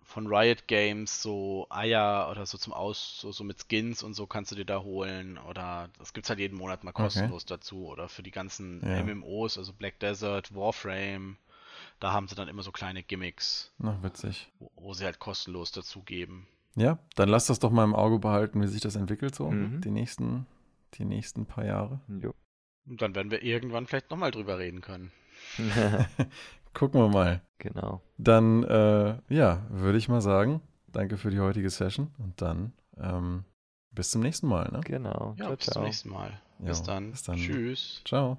von Riot Games so Eier oder so zum Aus, so, so mit Skins und so kannst du dir da holen oder das gibt's halt jeden Monat mal kostenlos okay. dazu oder für die ganzen ja. MMOs, also Black Desert, Warframe, da haben sie dann immer so kleine Gimmicks. Na, witzig. Wo, wo sie halt kostenlos dazugeben. Ja, dann lass das doch mal im Auge behalten, wie sich das entwickelt so mhm. die nächsten die nächsten paar Jahre. Jo. Und dann werden wir irgendwann vielleicht nochmal drüber reden können. Gucken wir mal. Genau. Dann, äh, ja, würde ich mal sagen, danke für die heutige Session und dann ähm, bis zum nächsten Mal. Ne? Genau. Ja, ciao, bis ciao. zum nächsten Mal. Jo, bis dann. Bis dann. Tschüss. Ciao.